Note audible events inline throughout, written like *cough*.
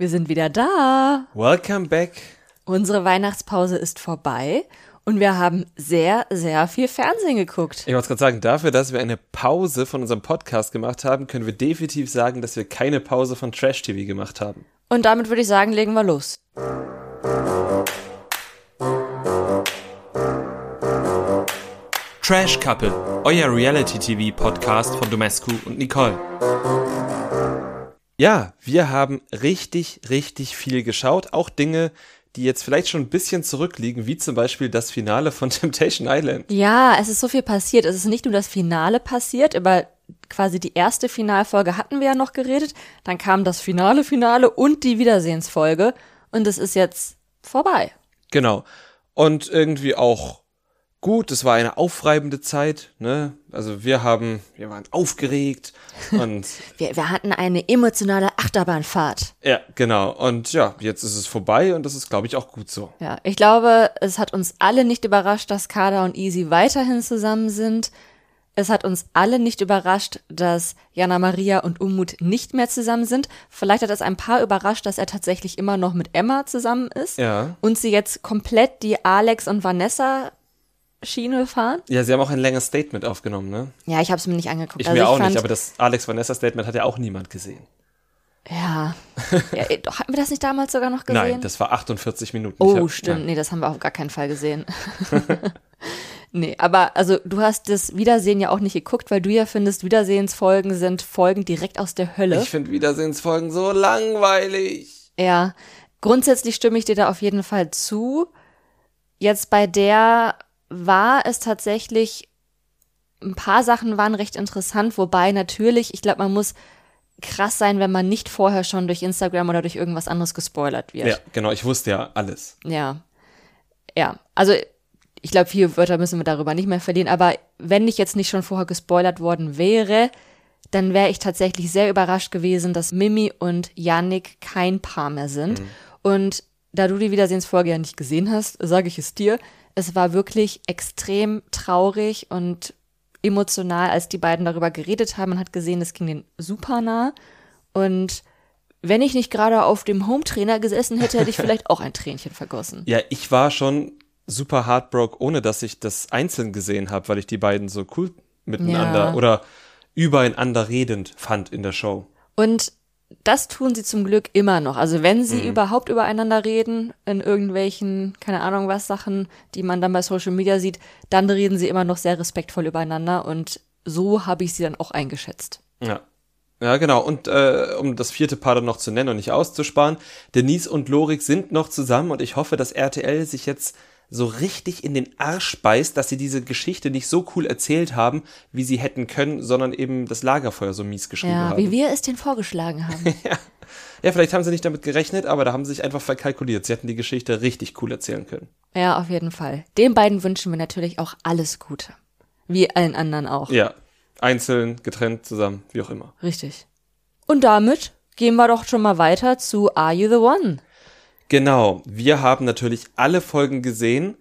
Wir sind wieder da. Welcome back. Unsere Weihnachtspause ist vorbei und wir haben sehr, sehr viel Fernsehen geguckt. Ich wollte gerade sagen, dafür, dass wir eine Pause von unserem Podcast gemacht haben, können wir definitiv sagen, dass wir keine Pause von Trash TV gemacht haben. Und damit würde ich sagen, legen wir los. Trash Couple, euer Reality-TV-Podcast von Domescu und Nicole. Ja, wir haben richtig, richtig viel geschaut. Auch Dinge, die jetzt vielleicht schon ein bisschen zurückliegen, wie zum Beispiel das Finale von *laughs* Temptation Island. Ja, es ist so viel passiert. Es ist nicht nur das Finale passiert, über quasi die erste Finalfolge hatten wir ja noch geredet. Dann kam das finale Finale und die Wiedersehensfolge. Und es ist jetzt vorbei. Genau. Und irgendwie auch gut. Es war eine aufreibende Zeit. Ne? Also wir haben, wir waren aufgeregt *laughs* und wir, wir hatten eine emotionale Achterbahnfahrt. Ja, genau. Und ja, jetzt ist es vorbei und das ist, glaube ich, auch gut so. Ja, ich glaube, es hat uns alle nicht überrascht, dass Kada und Easy weiterhin zusammen sind. Es hat uns alle nicht überrascht, dass Jana Maria und Umut nicht mehr zusammen sind. Vielleicht hat es ein paar überrascht, dass er tatsächlich immer noch mit Emma zusammen ist. Ja. Und sie jetzt komplett die Alex und Vanessa Schiene fahren. Ja, sie haben auch ein längeres Statement aufgenommen, ne? Ja, ich habe es mir nicht angeguckt. Ich also mir ich auch nicht, aber das Alex Vanessa Statement hat ja auch niemand gesehen. Ja. *laughs* ja. Hatten wir das nicht damals sogar noch gesehen? Nein, das war 48 Minuten. Oh, hab, stimmt. Nein. Nee, das haben wir auf gar keinen Fall gesehen. *laughs* *laughs* nee, aber also du hast das Wiedersehen ja auch nicht geguckt, weil du ja findest, Wiedersehensfolgen sind Folgen direkt aus der Hölle. Ich finde Wiedersehensfolgen so langweilig. Ja. Grundsätzlich stimme ich dir da auf jeden Fall zu. Jetzt bei der war es tatsächlich, ein paar Sachen waren recht interessant, wobei natürlich, ich glaube, man muss krass sein, wenn man nicht vorher schon durch Instagram oder durch irgendwas anderes gespoilert wird. Ja, genau, ich wusste ja alles. Ja. Ja, also ich glaube, vier Wörter müssen wir darüber nicht mehr verlieren, aber wenn ich jetzt nicht schon vorher gespoilert worden wäre, dann wäre ich tatsächlich sehr überrascht gewesen, dass Mimi und Yannick kein Paar mehr sind. Mhm. Und da du die Wiedersehensfolge ja nicht gesehen hast, sage ich es dir, es war wirklich extrem traurig und emotional, als die beiden darüber geredet haben. Man hat gesehen, es ging denen super nah. Und wenn ich nicht gerade auf dem Home-Trainer gesessen hätte, hätte ich vielleicht *laughs* auch ein Tränchen vergossen. Ja, ich war schon super heartbroke, ohne dass ich das einzeln gesehen habe, weil ich die beiden so cool miteinander ja. oder übereinander redend fand in der Show. Und das tun sie zum Glück immer noch. Also wenn sie mhm. überhaupt übereinander reden, in irgendwelchen, keine Ahnung was, Sachen, die man dann bei Social Media sieht, dann reden sie immer noch sehr respektvoll übereinander und so habe ich sie dann auch eingeschätzt. Ja. Ja, genau. Und äh, um das vierte Paar dann noch zu nennen und nicht auszusparen, Denise und Lorik sind noch zusammen und ich hoffe, dass RTL sich jetzt so richtig in den Arsch beißt, dass sie diese Geschichte nicht so cool erzählt haben, wie sie hätten können, sondern eben das Lagerfeuer so mies geschrieben ja, haben. Wie wir es denen vorgeschlagen haben. *laughs* ja. ja, vielleicht haben sie nicht damit gerechnet, aber da haben sie sich einfach verkalkuliert. Sie hätten die Geschichte richtig cool erzählen können. Ja, auf jeden Fall. Den beiden wünschen wir natürlich auch alles Gute. Wie allen anderen auch. Ja. Einzeln, getrennt, zusammen, wie auch immer. Richtig. Und damit gehen wir doch schon mal weiter zu Are You the One? Genau, wir haben natürlich alle Folgen gesehen.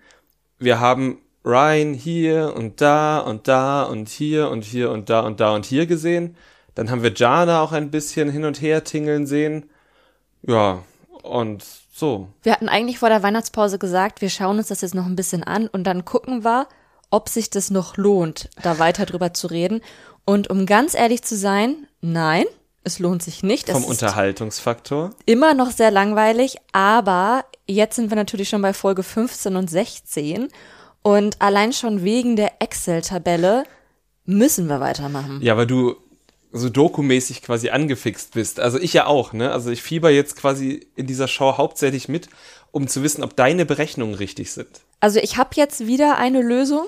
Wir haben Ryan hier und da und da und hier und hier und da und da und hier gesehen. Dann haben wir Jana auch ein bisschen hin und her tingeln sehen. Ja, und so. Wir hatten eigentlich vor der Weihnachtspause gesagt, wir schauen uns das jetzt noch ein bisschen an und dann gucken wir, ob sich das noch lohnt, da weiter drüber zu reden. Und um ganz ehrlich zu sein, nein, es lohnt sich nicht. Vom Unterhaltungsfaktor? Immer noch sehr langweilig, aber jetzt sind wir natürlich schon bei Folge 15 und 16 und allein schon wegen der Excel-Tabelle müssen wir weitermachen. Ja, weil du so dokumäßig quasi angefixt bist. Also ich ja auch, ne? Also ich fieber jetzt quasi in dieser Show hauptsächlich mit, um zu wissen, ob deine Berechnungen richtig sind. Also ich habe jetzt wieder eine Lösung.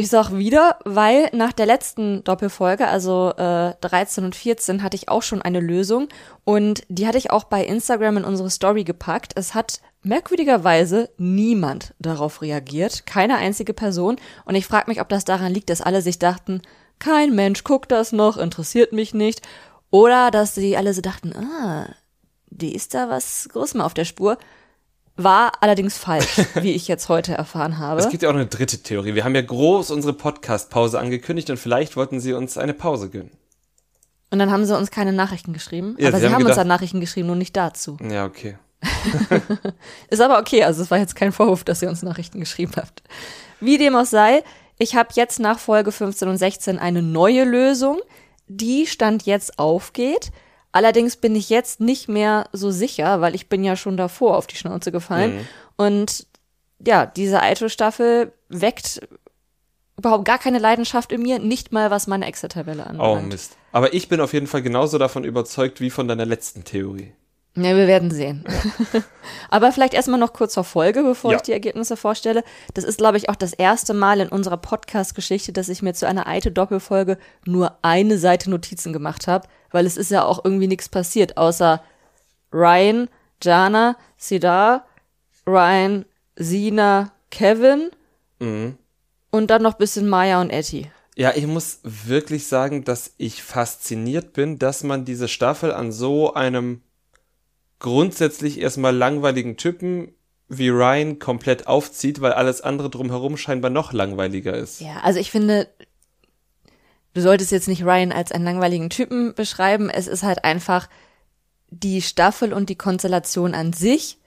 Ich sag wieder, weil nach der letzten Doppelfolge, also äh, 13 und 14, hatte ich auch schon eine Lösung und die hatte ich auch bei Instagram in unsere Story gepackt. Es hat merkwürdigerweise niemand darauf reagiert, keine einzige Person und ich frage mich, ob das daran liegt, dass alle sich dachten, kein Mensch guckt das noch, interessiert mich nicht oder dass sie alle so dachten, ah, die ist da was Großes mal auf der Spur. War allerdings falsch, *laughs* wie ich jetzt heute erfahren habe. Es gibt ja auch eine dritte Theorie. Wir haben ja groß unsere Podcast-Pause angekündigt und vielleicht wollten sie uns eine Pause gönnen. Und dann haben sie uns keine Nachrichten geschrieben. Ja, aber sie haben haben uns dann Nachrichten geschrieben, nur nicht dazu. Ja, okay. *laughs* Ist aber okay, also es war jetzt kein Vorwurf, dass ihr uns Nachrichten geschrieben habt. Wie dem auch sei, ich habe jetzt nach Folge 15 und 16 eine neue Lösung, die Stand jetzt aufgeht. Allerdings bin ich jetzt nicht mehr so sicher, weil ich bin ja schon davor auf die Schnauze gefallen. Und ja, diese Aito-Staffel weckt überhaupt gar keine Leidenschaft in mir, nicht mal was meine Excel-Tabelle Oh, anbelangt. Mist. Aber ich bin auf jeden Fall genauso davon überzeugt wie von deiner letzten Theorie. Ja, wir werden sehen. *laughs* Aber vielleicht erstmal noch kurz zur Folge, bevor Ja. ich die Ergebnisse vorstelle. Das ist, glaube ich, auch das erste Mal in unserer Podcast-Geschichte, dass ich mir zu einer Eite-Doppelfolge nur eine Seite Notizen gemacht habe, weil es ist ja auch irgendwie nichts passiert, außer Ryan, Jana, Sidar, Ryan, Sina, Kevin und dann noch bisschen Maya und Etty. Ja, ich muss wirklich sagen, dass ich fasziniert bin, dass man diese Staffel an so einem grundsätzlich erstmal langweiligen Typen wie Ryan komplett aufzieht, weil alles andere drumherum scheinbar noch langweiliger ist. Ja, also ich finde, du solltest jetzt nicht Ryan als einen langweiligen Typen beschreiben. Es ist halt einfach die Staffel und die Konstellation an sich.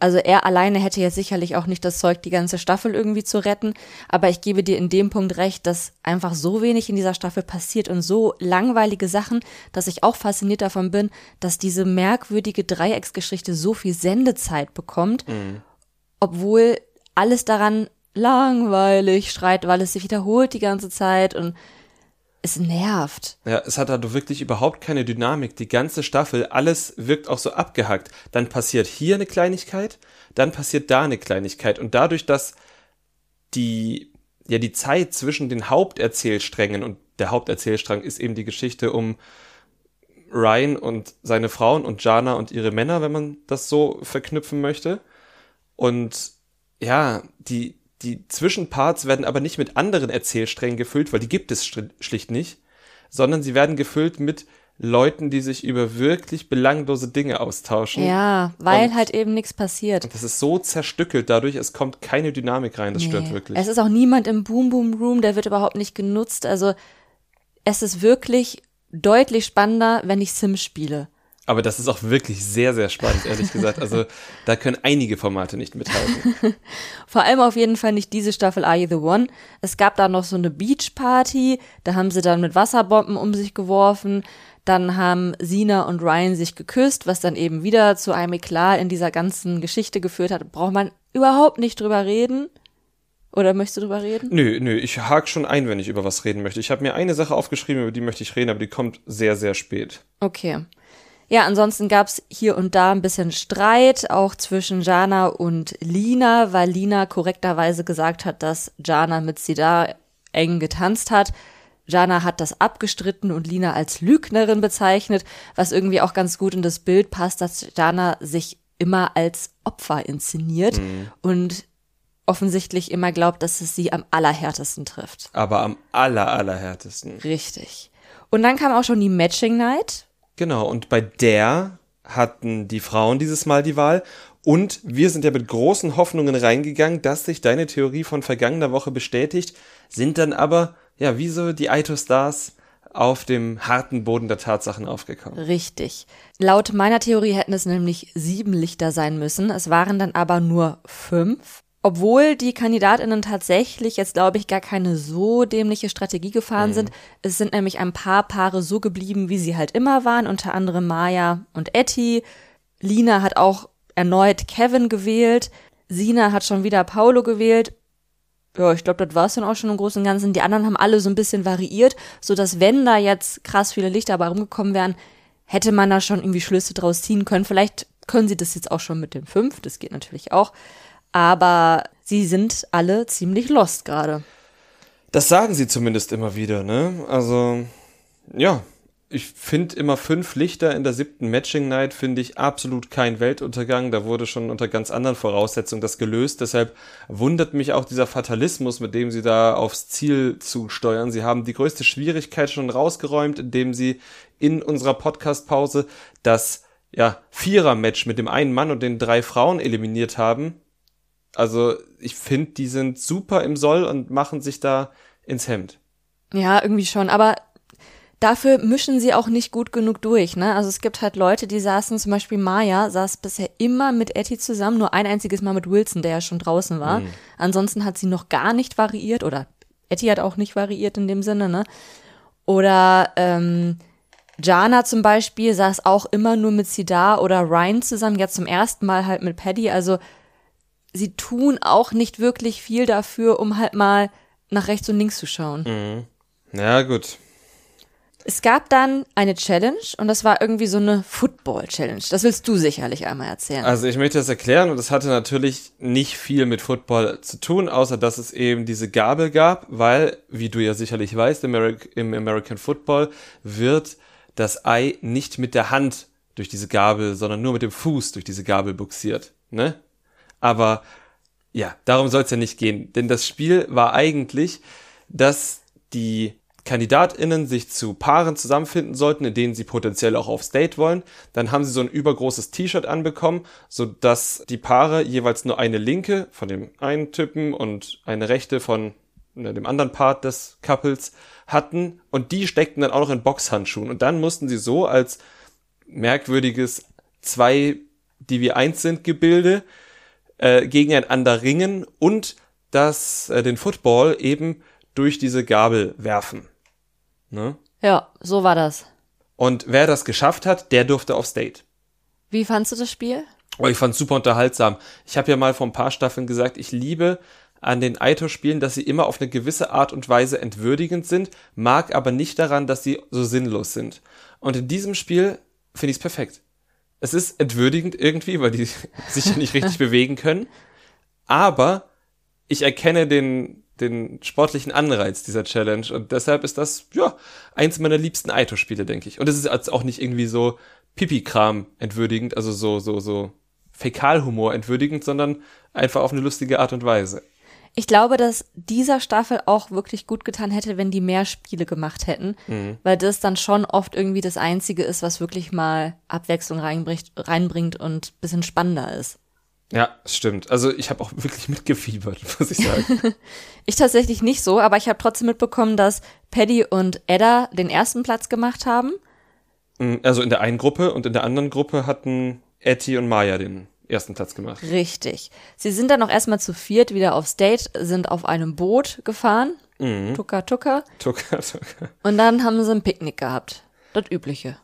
Also er alleine hätte jetzt sicherlich auch nicht das Zeug, die ganze Staffel irgendwie zu retten. Aber ich gebe dir in dem Punkt recht, dass einfach so wenig in dieser Staffel passiert und so langweilige Sachen, dass ich auch fasziniert davon bin, dass diese merkwürdige Dreiecksgeschichte so viel Sendezeit bekommt obwohl alles daran langweilig schreit, weil es sich wiederholt die ganze Zeit und es nervt. Ja, es hat also wirklich überhaupt keine Dynamik. Die ganze Staffel, alles wirkt auch so abgehackt. Dann passiert hier eine Kleinigkeit, dann passiert da eine Kleinigkeit. Und dadurch, dass die, ja, die Zeit zwischen den Haupterzählsträngen und der Haupterzählstrang ist eben die Geschichte um Ryan und seine Frauen und Jana und ihre Männer, wenn man das so verknüpfen möchte. Und ja, die, die Zwischenparts werden aber nicht mit anderen Erzählsträngen gefüllt, weil die gibt es schlicht nicht, sondern sie werden gefüllt mit Leuten, die sich über wirklich belanglose Dinge austauschen. Ja, weil Und- halt eben nichts passiert. Das ist so zerstückelt dadurch, es kommt keine Dynamik rein, das stört Nee. wirklich. Es ist auch niemand im Boom Boom Room, der wird überhaupt nicht genutzt. Also es ist wirklich deutlich spannender, wenn ich Sims spiele. Aber das ist auch wirklich sehr, sehr spannend, ehrlich *laughs* gesagt. Also da können einige Formate nicht mithalten. *laughs* Vor allem auf jeden Fall nicht diese Staffel Are You the One. Es gab da noch so eine Beachparty, da haben sie dann mit Wasserbomben um sich geworfen. Dann haben Sina und Ryan sich geküsst, was dann eben wieder zu einem Eklat in dieser ganzen Geschichte geführt hat. Braucht man überhaupt nicht drüber reden? Oder möchtest du drüber reden? Nö, nö, ich hake schon ein, wenn ich über was reden möchte. Ich habe mir eine Sache aufgeschrieben, über die möchte ich reden, aber die kommt sehr, sehr spät. Okay. Ja, ansonsten gab's hier und da ein bisschen Streit, auch zwischen Jana und Lina, weil Lina korrekterweise gesagt hat, dass Jana mit Sidar eng getanzt hat. Jana hat das abgestritten und Lina als Lügnerin bezeichnet, was irgendwie auch ganz gut in das Bild passt, dass Jana sich immer als Opfer inszeniert und offensichtlich immer glaubt, dass es sie am allerhärtesten trifft. Aber am aller, allerhärtesten. Richtig. Und dann kam auch schon die Matching Night. Genau, und bei der hatten die Frauen dieses Mal die Wahl. Und wir sind ja mit großen Hoffnungen reingegangen, dass sich deine Theorie von vergangener Woche bestätigt, sind dann aber, ja, wie so die Aito Stars auf dem harten Boden der Tatsachen aufgekommen. Richtig. Laut meiner Theorie hätten es nämlich sieben Lichter sein müssen. Es waren dann aber nur fünf. Obwohl die KandidatInnen tatsächlich jetzt, glaube ich, gar keine so dämliche Strategie gefahren sind. Es sind nämlich ein paar Paare so geblieben, wie sie halt immer waren, unter anderem Maya und Etty. Lina hat auch erneut Kevin gewählt. Sina hat schon wieder Paulo gewählt. Ja, ich glaube, das war's dann auch schon im Großen und Ganzen. Die anderen haben alle so ein bisschen variiert, so dass wenn da jetzt krass viele Lichter bei rumgekommen wären, hätte man da schon irgendwie Schlüsse draus ziehen können. Vielleicht können sie das jetzt auch schon mit dem fünf, das geht natürlich auch. Aber sie sind alle ziemlich lost gerade. Das sagen sie zumindest immer wieder, ne? Also, ja. Ich finde immer fünf Lichter in der siebten Matching Night finde ich absolut kein Weltuntergang. Da wurde schon unter ganz anderen Voraussetzungen das gelöst. Deshalb wundert mich auch dieser Fatalismus, mit dem sie da aufs Ziel zusteuern. Sie haben die größte Schwierigkeit schon rausgeräumt, indem sie in unserer Podcast-Pause das ja, Vierer-Match mit dem einen Mann und den drei Frauen eliminiert haben. Also ich finde, die sind super im Soll und machen sich da ins Hemd. Ja, irgendwie schon. Aber dafür mischen sie auch nicht gut genug durch. Ne? Also es gibt halt Leute, die saßen, zum Beispiel Maya saß bisher immer mit Etty zusammen, nur ein einziges Mal mit Wilson, der ja schon draußen war. Mhm. Ansonsten hat sie noch gar nicht variiert oder Etty hat auch nicht variiert in dem Sinne. Ne? Oder ähm, Jana zum Beispiel saß auch immer nur mit Sidar oder Ryan zusammen, jetzt zum ersten Mal halt mit Paddy. Also sie tun auch nicht wirklich viel dafür, um halt mal nach rechts und links zu schauen. Mhm. Ja, gut. Es gab dann eine Challenge und das war irgendwie so eine Football-Challenge. Das willst du sicherlich einmal erzählen. Also ich möchte das erklären und das hatte natürlich nicht viel mit Football zu tun, außer dass es eben diese Gabel gab, weil, wie du ja sicherlich weißt, im, American Football wird das Ei nicht mit der Hand durch diese Gabel, sondern nur mit dem Fuß durch diese Gabel buxiert. Ne? Aber ja, darum soll es ja nicht gehen. Denn das Spiel war eigentlich, dass die KandidatInnen sich zu Paaren zusammenfinden sollten, in denen sie potenziell auch aufs Date wollen. Dann haben sie so ein übergroßes T-Shirt anbekommen, so dass die Paare jeweils nur eine linke von dem einen Typen und eine rechte von ne, dem anderen Part des Couples hatten und die steckten dann auch noch in Boxhandschuhen und dann mussten sie so als merkwürdiges zwei, die wie eins sind Gebilde äh, gegeneinander ringen und das äh, den Football eben durch diese Gabel werfen. Ne? Ja, so war das. Und wer das geschafft hat, der durfte aufs Date. Wie fandst du das Spiel? Oh, ich fand's super unterhaltsam. Ich habe ja mal vor ein paar Staffeln gesagt, ich liebe an den Aito-Spielen, dass sie immer auf eine gewisse Art und Weise entwürdigend sind, mag aber nicht daran, dass sie so sinnlos sind. Und in diesem Spiel finde ich es perfekt. Es ist entwürdigend irgendwie, weil die *laughs* sich ja nicht richtig bewegen können. Aber ich erkenne den, den sportlichen Anreiz dieser Challenge und deshalb ist das, ja, eins meiner liebsten Aito-Spiele, denke ich. Und es ist auch nicht irgendwie so Pipi-Kram entwürdigend, also so, so, so Fäkalhumor entwürdigend, sondern einfach auf eine lustige Art und Weise. Ich glaube, dass dieser Staffel auch wirklich gut getan hätte, wenn die mehr Spiele gemacht hätten, mhm. weil das dann schon oft irgendwie das Einzige ist, was wirklich mal Abwechslung reinbringt, reinbringt und bisschen spannender ist. Ja, stimmt. Also ich habe auch wirklich mitgefiebert, *laughs* muss ich sagen. *laughs* ich tatsächlich nicht so, aber ich habe trotzdem mitbekommen, dass Paddy und Edda den ersten Platz gemacht haben. Mhm, also in der einen Gruppe und in der anderen Gruppe hatten Etty und Maya den ersten Platz gemacht. Richtig. Sie sind dann noch erstmal zu viert wieder aufs Date, sind auf einem Boot gefahren. Mhm. Tuka Tuka. Tuka Tuka. Und dann haben sie ein Picknick gehabt. Das Übliche.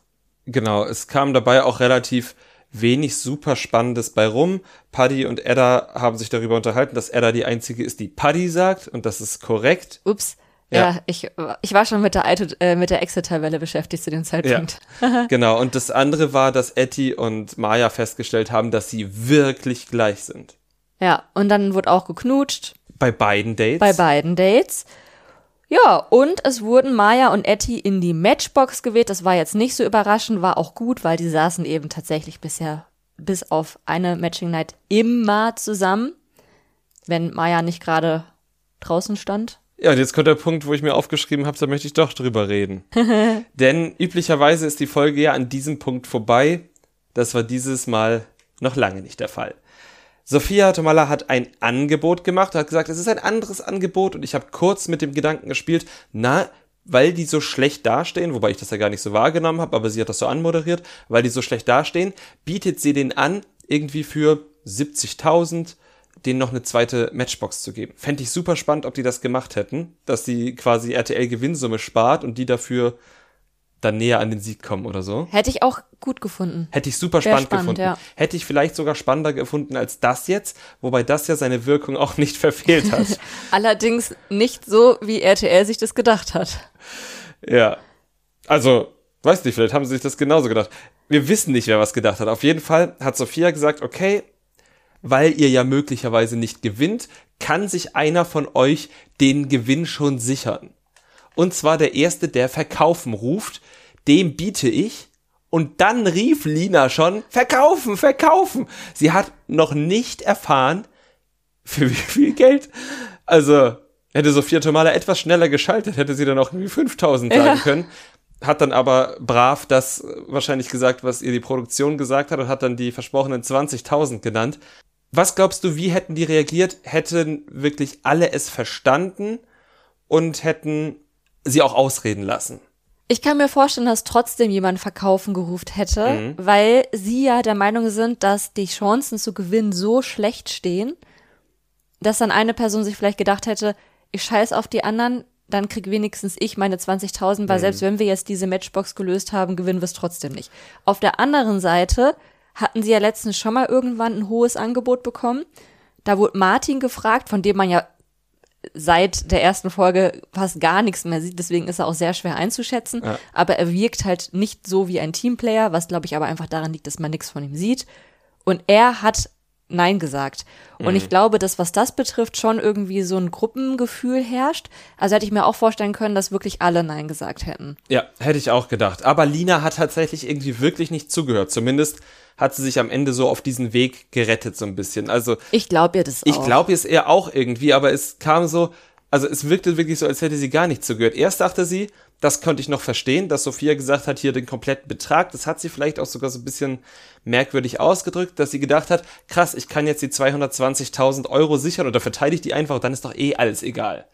Genau, es kam dabei auch relativ wenig super Spannendes bei rum. Paddy und Edda haben sich darüber unterhalten, dass Edda die einzige ist, die Paddy sagt und das ist korrekt. Ups. Ja, ja, ich, ich war schon mit der, äh, mit der Exit-Tabelle beschäftigt zu dem Zeitpunkt. Ja, *laughs* genau, und das andere war, dass Etty und Maya festgestellt haben, dass sie wirklich gleich sind. Ja, und dann wurde auch geknutscht. Bei beiden Dates? Bei beiden Dates. Ja, und es wurden Maya und Etty in die Matchbox gewählt. Das war jetzt nicht so überraschend, war auch gut, weil die saßen eben tatsächlich bisher bis auf eine Matching Night immer zusammen, wenn Maya nicht gerade draußen stand. Ja, und jetzt kommt der Punkt, wo ich mir aufgeschrieben habe, da möchte ich doch drüber reden. *laughs* Denn üblicherweise ist die Folge ja an diesem Punkt vorbei. Das war dieses Mal noch lange nicht der Fall. Sophia Tomala hat ein Angebot gemacht, hat gesagt, es ist ein anderes Angebot und ich habe kurz mit dem Gedanken gespielt, na, weil die so schlecht dastehen, wobei ich das ja gar nicht so wahrgenommen habe, aber sie hat das so anmoderiert, weil die so schlecht dastehen, bietet sie den an, irgendwie für 70.000 denen noch eine zweite Matchbox zu geben. Fände ich super spannend, ob die das gemacht hätten, dass sie quasi RTL-Gewinnsumme spart und die dafür dann näher an den Sieg kommen oder so. Hätte ich auch gut gefunden. Hätte ich super spannend, spannend, gefunden. Ja. Hätte ich vielleicht sogar spannender gefunden als das jetzt, wobei das ja seine Wirkung auch nicht *laughs* verfehlt hat. *laughs* Allerdings nicht so, wie RTL sich das gedacht hat. Ja. Also, weiß nicht, vielleicht haben sie sich das genauso gedacht. Wir wissen nicht, wer was gedacht hat. Auf jeden Fall hat Sophia gesagt, okay, weil ihr ja möglicherweise nicht gewinnt, kann sich einer von euch den Gewinn schon sichern. Und zwar der erste, der verkaufen ruft, dem biete ich. Und dann rief Lina schon, verkaufen, verkaufen. Sie hat noch nicht erfahren, für wie viel Geld. Also, hätte Sophia Tomala etwas schneller geschaltet, hätte sie dann auch irgendwie 5000 sagen ja. können. Hat dann aber brav das wahrscheinlich gesagt, was ihr die Produktion gesagt hat und hat dann die versprochenen 20.000 genannt. Was glaubst du, wie hätten die reagiert? Hätten wirklich alle es verstanden und hätten sie auch ausreden lassen? Ich kann mir vorstellen, dass trotzdem jemand verkaufen gerufen hätte, Mhm. weil sie ja der Meinung sind, dass die Chancen zu gewinnen so schlecht stehen, dass dann eine Person sich vielleicht gedacht hätte, ich scheiß auf die anderen, dann krieg wenigstens ich meine 20.000, Mhm. weil selbst wenn wir jetzt diese Matchbox gelöst haben, gewinnen wir es trotzdem nicht. Auf der anderen Seite hatten sie ja letztens schon mal irgendwann ein hohes Angebot bekommen. Da wurde Martin gefragt, von dem man ja seit der ersten Folge fast gar nichts mehr sieht, deswegen ist er auch sehr schwer einzuschätzen. Ja. Aber er wirkt halt nicht so wie ein Teamplayer, was glaube ich aber einfach daran liegt, dass man nichts von ihm sieht. Und er hat Nein gesagt. Und ich glaube, dass was das betrifft, schon irgendwie so ein Gruppengefühl herrscht. Also hätte ich mir auch vorstellen können, dass wirklich alle Nein gesagt hätten. Ja, hätte ich auch gedacht. Aber Lina hat tatsächlich irgendwie wirklich nicht zugehört. Zumindest hat sie sich am Ende so auf diesen Weg gerettet, so ein bisschen. Also Ich glaube ihr das ich auch. glaube es eher auch irgendwie, aber es kam so, also es wirkte wirklich so, als hätte sie gar nicht zugehört. Erst dachte sie, das konnte ich noch verstehen, dass Sophia gesagt hat, hier den kompletten Betrag. Das hat sie vielleicht auch sogar so ein bisschen merkwürdig ausgedrückt, dass sie gedacht hat, krass, ich kann jetzt die 220.000 Euro sichern oder verteidige ich die einfach, dann ist doch eh alles egal.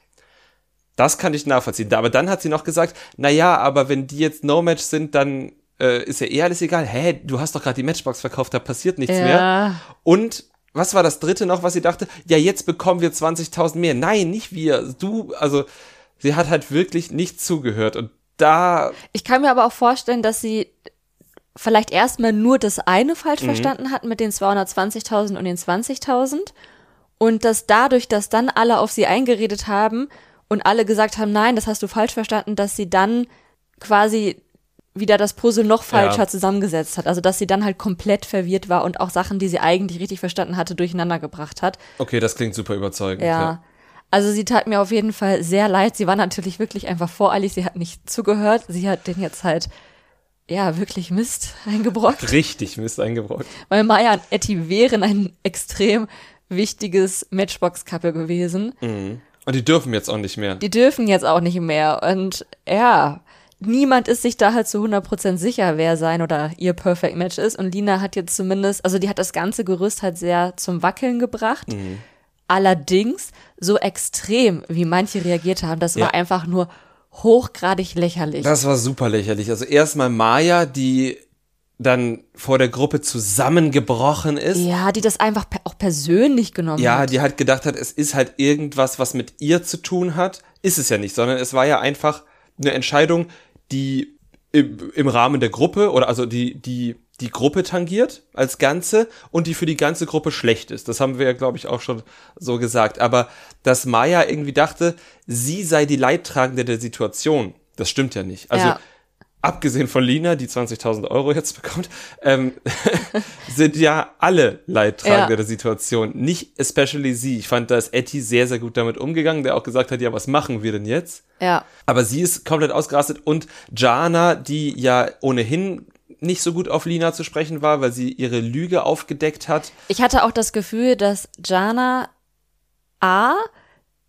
Das kann ich nachvollziehen. Aber dann hat sie noch gesagt, na ja, aber wenn die jetzt No-Match sind, dann äh, ist ja eh alles egal. Hä, du hast doch gerade die Matchbox verkauft, da passiert nichts Ja. mehr. Und was war das dritte noch, was sie dachte? Ja, jetzt bekommen wir 20.000 mehr. Nein, nicht wir. Du, also sie hat halt wirklich nicht zugehört. Und da, Ich kann mir aber auch vorstellen, dass sie vielleicht erstmal nur das eine falsch Mhm. verstanden hat mit den 220.000 und den 20.000 und dass dadurch, dass dann alle auf sie eingeredet haben und alle gesagt haben, nein, das hast du falsch verstanden, dass sie dann quasi wieder das Puzzle noch falscher Ja. zusammengesetzt hat. Also dass sie dann halt komplett verwirrt war und auch Sachen, die sie eigentlich richtig verstanden hatte, durcheinander gebracht hat. okay, das klingt super überzeugend. Ja. Also sie tat mir auf jeden Fall sehr leid. Sie war natürlich wirklich einfach voreilig. Sie hat nicht zugehört. Sie hat den jetzt halt, ja, wirklich Mist *laughs* eingebrockt. Richtig Mist eingebrockt. Weil Maya und Etty wären ein extrem wichtiges Matchbox-Couple gewesen. Und die dürfen jetzt auch nicht mehr. Die dürfen jetzt auch nicht mehr. Und ja, niemand ist sich da halt zu 100% sicher, wer sein oder ihr Perfect Match ist. Und Lina hat jetzt zumindest, also die hat das ganze Gerüst halt sehr zum Wackeln gebracht. Allerdings so extrem, wie manche reagiert haben, das Ja. war einfach nur hochgradig lächerlich. Das war super lächerlich. Also erstmal Maya, die dann vor der Gruppe zusammengebrochen ist. ja, die das einfach pe auch persönlich genommen Ja, hat. die halt gedacht hat, es ist halt irgendwas, was mit ihr zu tun hat. Ist es ja nicht, sondern es war ja einfach eine Entscheidung, die im, im Rahmen der Gruppe oder also die, die die Gruppe tangiert als Ganze und die für die ganze Gruppe schlecht ist. Das haben wir ja, glaube ich, auch schon so gesagt. Aber dass Maya irgendwie dachte, sie sei die Leidtragende der Situation, das stimmt ja nicht. Also Ja. Abgesehen von Lina, die 20.000 Euro jetzt bekommt, ähm, *laughs* sind ja alle Leidtragende Ja. der Situation. Nicht especially sie. Ich fand, da ist Etty sehr, sehr gut damit umgegangen, der auch gesagt hat, ja, was machen wir denn jetzt? ja. Aber sie ist komplett ausgerastet und Jana, die ja ohnehin nicht so gut auf Lina zu sprechen war, weil sie ihre Lüge aufgedeckt hat. Ich hatte auch das Gefühl, dass Jana A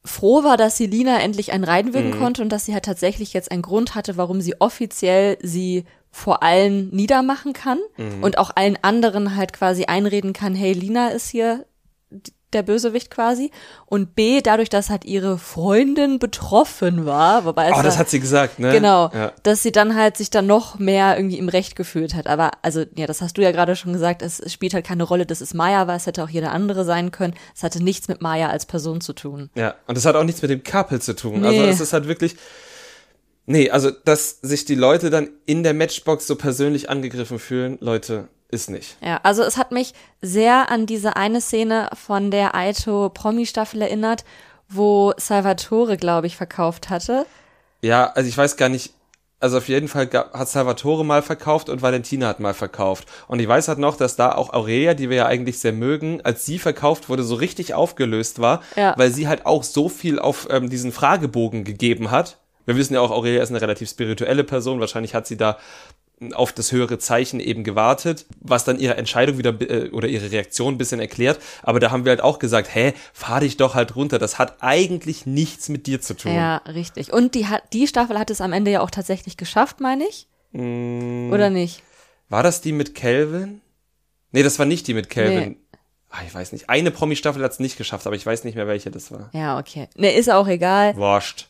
froh war, dass sie Lina endlich einen reinwirken Mhm. konnte und dass sie halt tatsächlich jetzt einen Grund hatte, warum sie offiziell sie vor allen niedermachen kann Mhm. und auch allen anderen halt quasi einreden kann, hey, Lina ist hier der Bösewicht quasi. Und B, dadurch, dass halt ihre Freundin betroffen war, wobei es Oh, das war- hat sie gesagt, ne? Genau, Ja. dass sie dann halt sich dann noch mehr irgendwie im Recht gefühlt hat. Aber also, ja, das hast du ja gerade schon gesagt, es, es spielt halt keine Rolle, dass es Maya war, es hätte auch jeder andere sein können. Es hatte nichts mit Maya als Person zu tun. Ja, und das hat auch nichts mit dem Couple zu tun. Nee. Also es ist halt wirklich. Nee, also dass sich die Leute dann in der Matchbox so persönlich angegriffen fühlen, Leute, ist nicht. Ja, also es hat mich sehr an diese eine Szene von der Aito Promi-Staffel erinnert, wo Salvatore, glaube ich, verkauft hatte. Ja, also ich weiß gar nicht, also auf jeden Fall hat Salvatore mal verkauft und Valentina hat mal verkauft. Und ich weiß halt noch, dass da auch Aurelia, die wir ja eigentlich sehr mögen, als sie verkauft wurde, so richtig aufgelöst war, Ja. weil sie halt auch so viel auf ähm, diesen Fragebogen gegeben hat. Wir wissen ja auch, Aurelia ist eine relativ spirituelle Person, wahrscheinlich hat sie da auf das höhere Zeichen eben gewartet, was dann ihre Entscheidung wieder äh, oder ihre Reaktion ein bisschen erklärt. Aber da haben wir halt auch gesagt, hä, fahr dich doch halt runter. Das hat eigentlich nichts mit dir zu tun. Ja, richtig. Und die hat, die Staffel hat es am Ende ja auch tatsächlich geschafft, meine ich. Mm. Oder nicht? War das die mit Calvin? Nee, das war nicht die mit Calvin. Nee. Ah, ich weiß nicht. Eine Promi-Staffel hat es nicht geschafft, aber ich weiß nicht mehr, welche das war. Ja, okay. Ne, ist auch egal. Wurscht.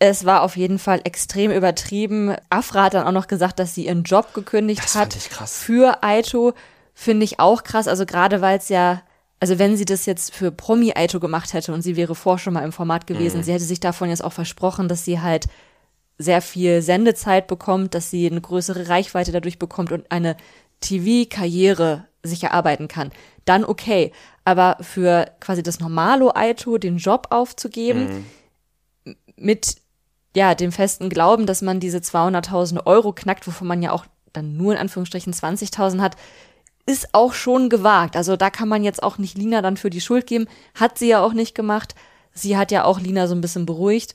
Es war auf jeden Fall extrem übertrieben. Afra hat dann auch noch gesagt, dass sie ihren Job gekündigt Das hat fand ich krass. für Aito. Finde ich auch krass. Also gerade weil es ja, also wenn sie das jetzt für Promi Aito gemacht hätte und sie wäre vor schon mal im Format gewesen, sie hätte sich davon jetzt auch versprochen, dass sie halt sehr viel Sendezeit bekommt, dass sie eine größere Reichweite dadurch bekommt und eine TV-Karriere sich erarbeiten kann. Dann okay. Aber für quasi das Normalo Aito den Job aufzugeben, mit ja, dem festen Glauben, dass man diese 200.000 Euro knackt, wovon man ja auch dann nur in Anführungsstrichen 20.000 hat, ist auch schon gewagt. Also da kann man jetzt auch nicht Lina dann für die Schuld geben. Hat sie ja auch nicht gemacht. Sie hat ja auch Lina so ein bisschen beruhigt.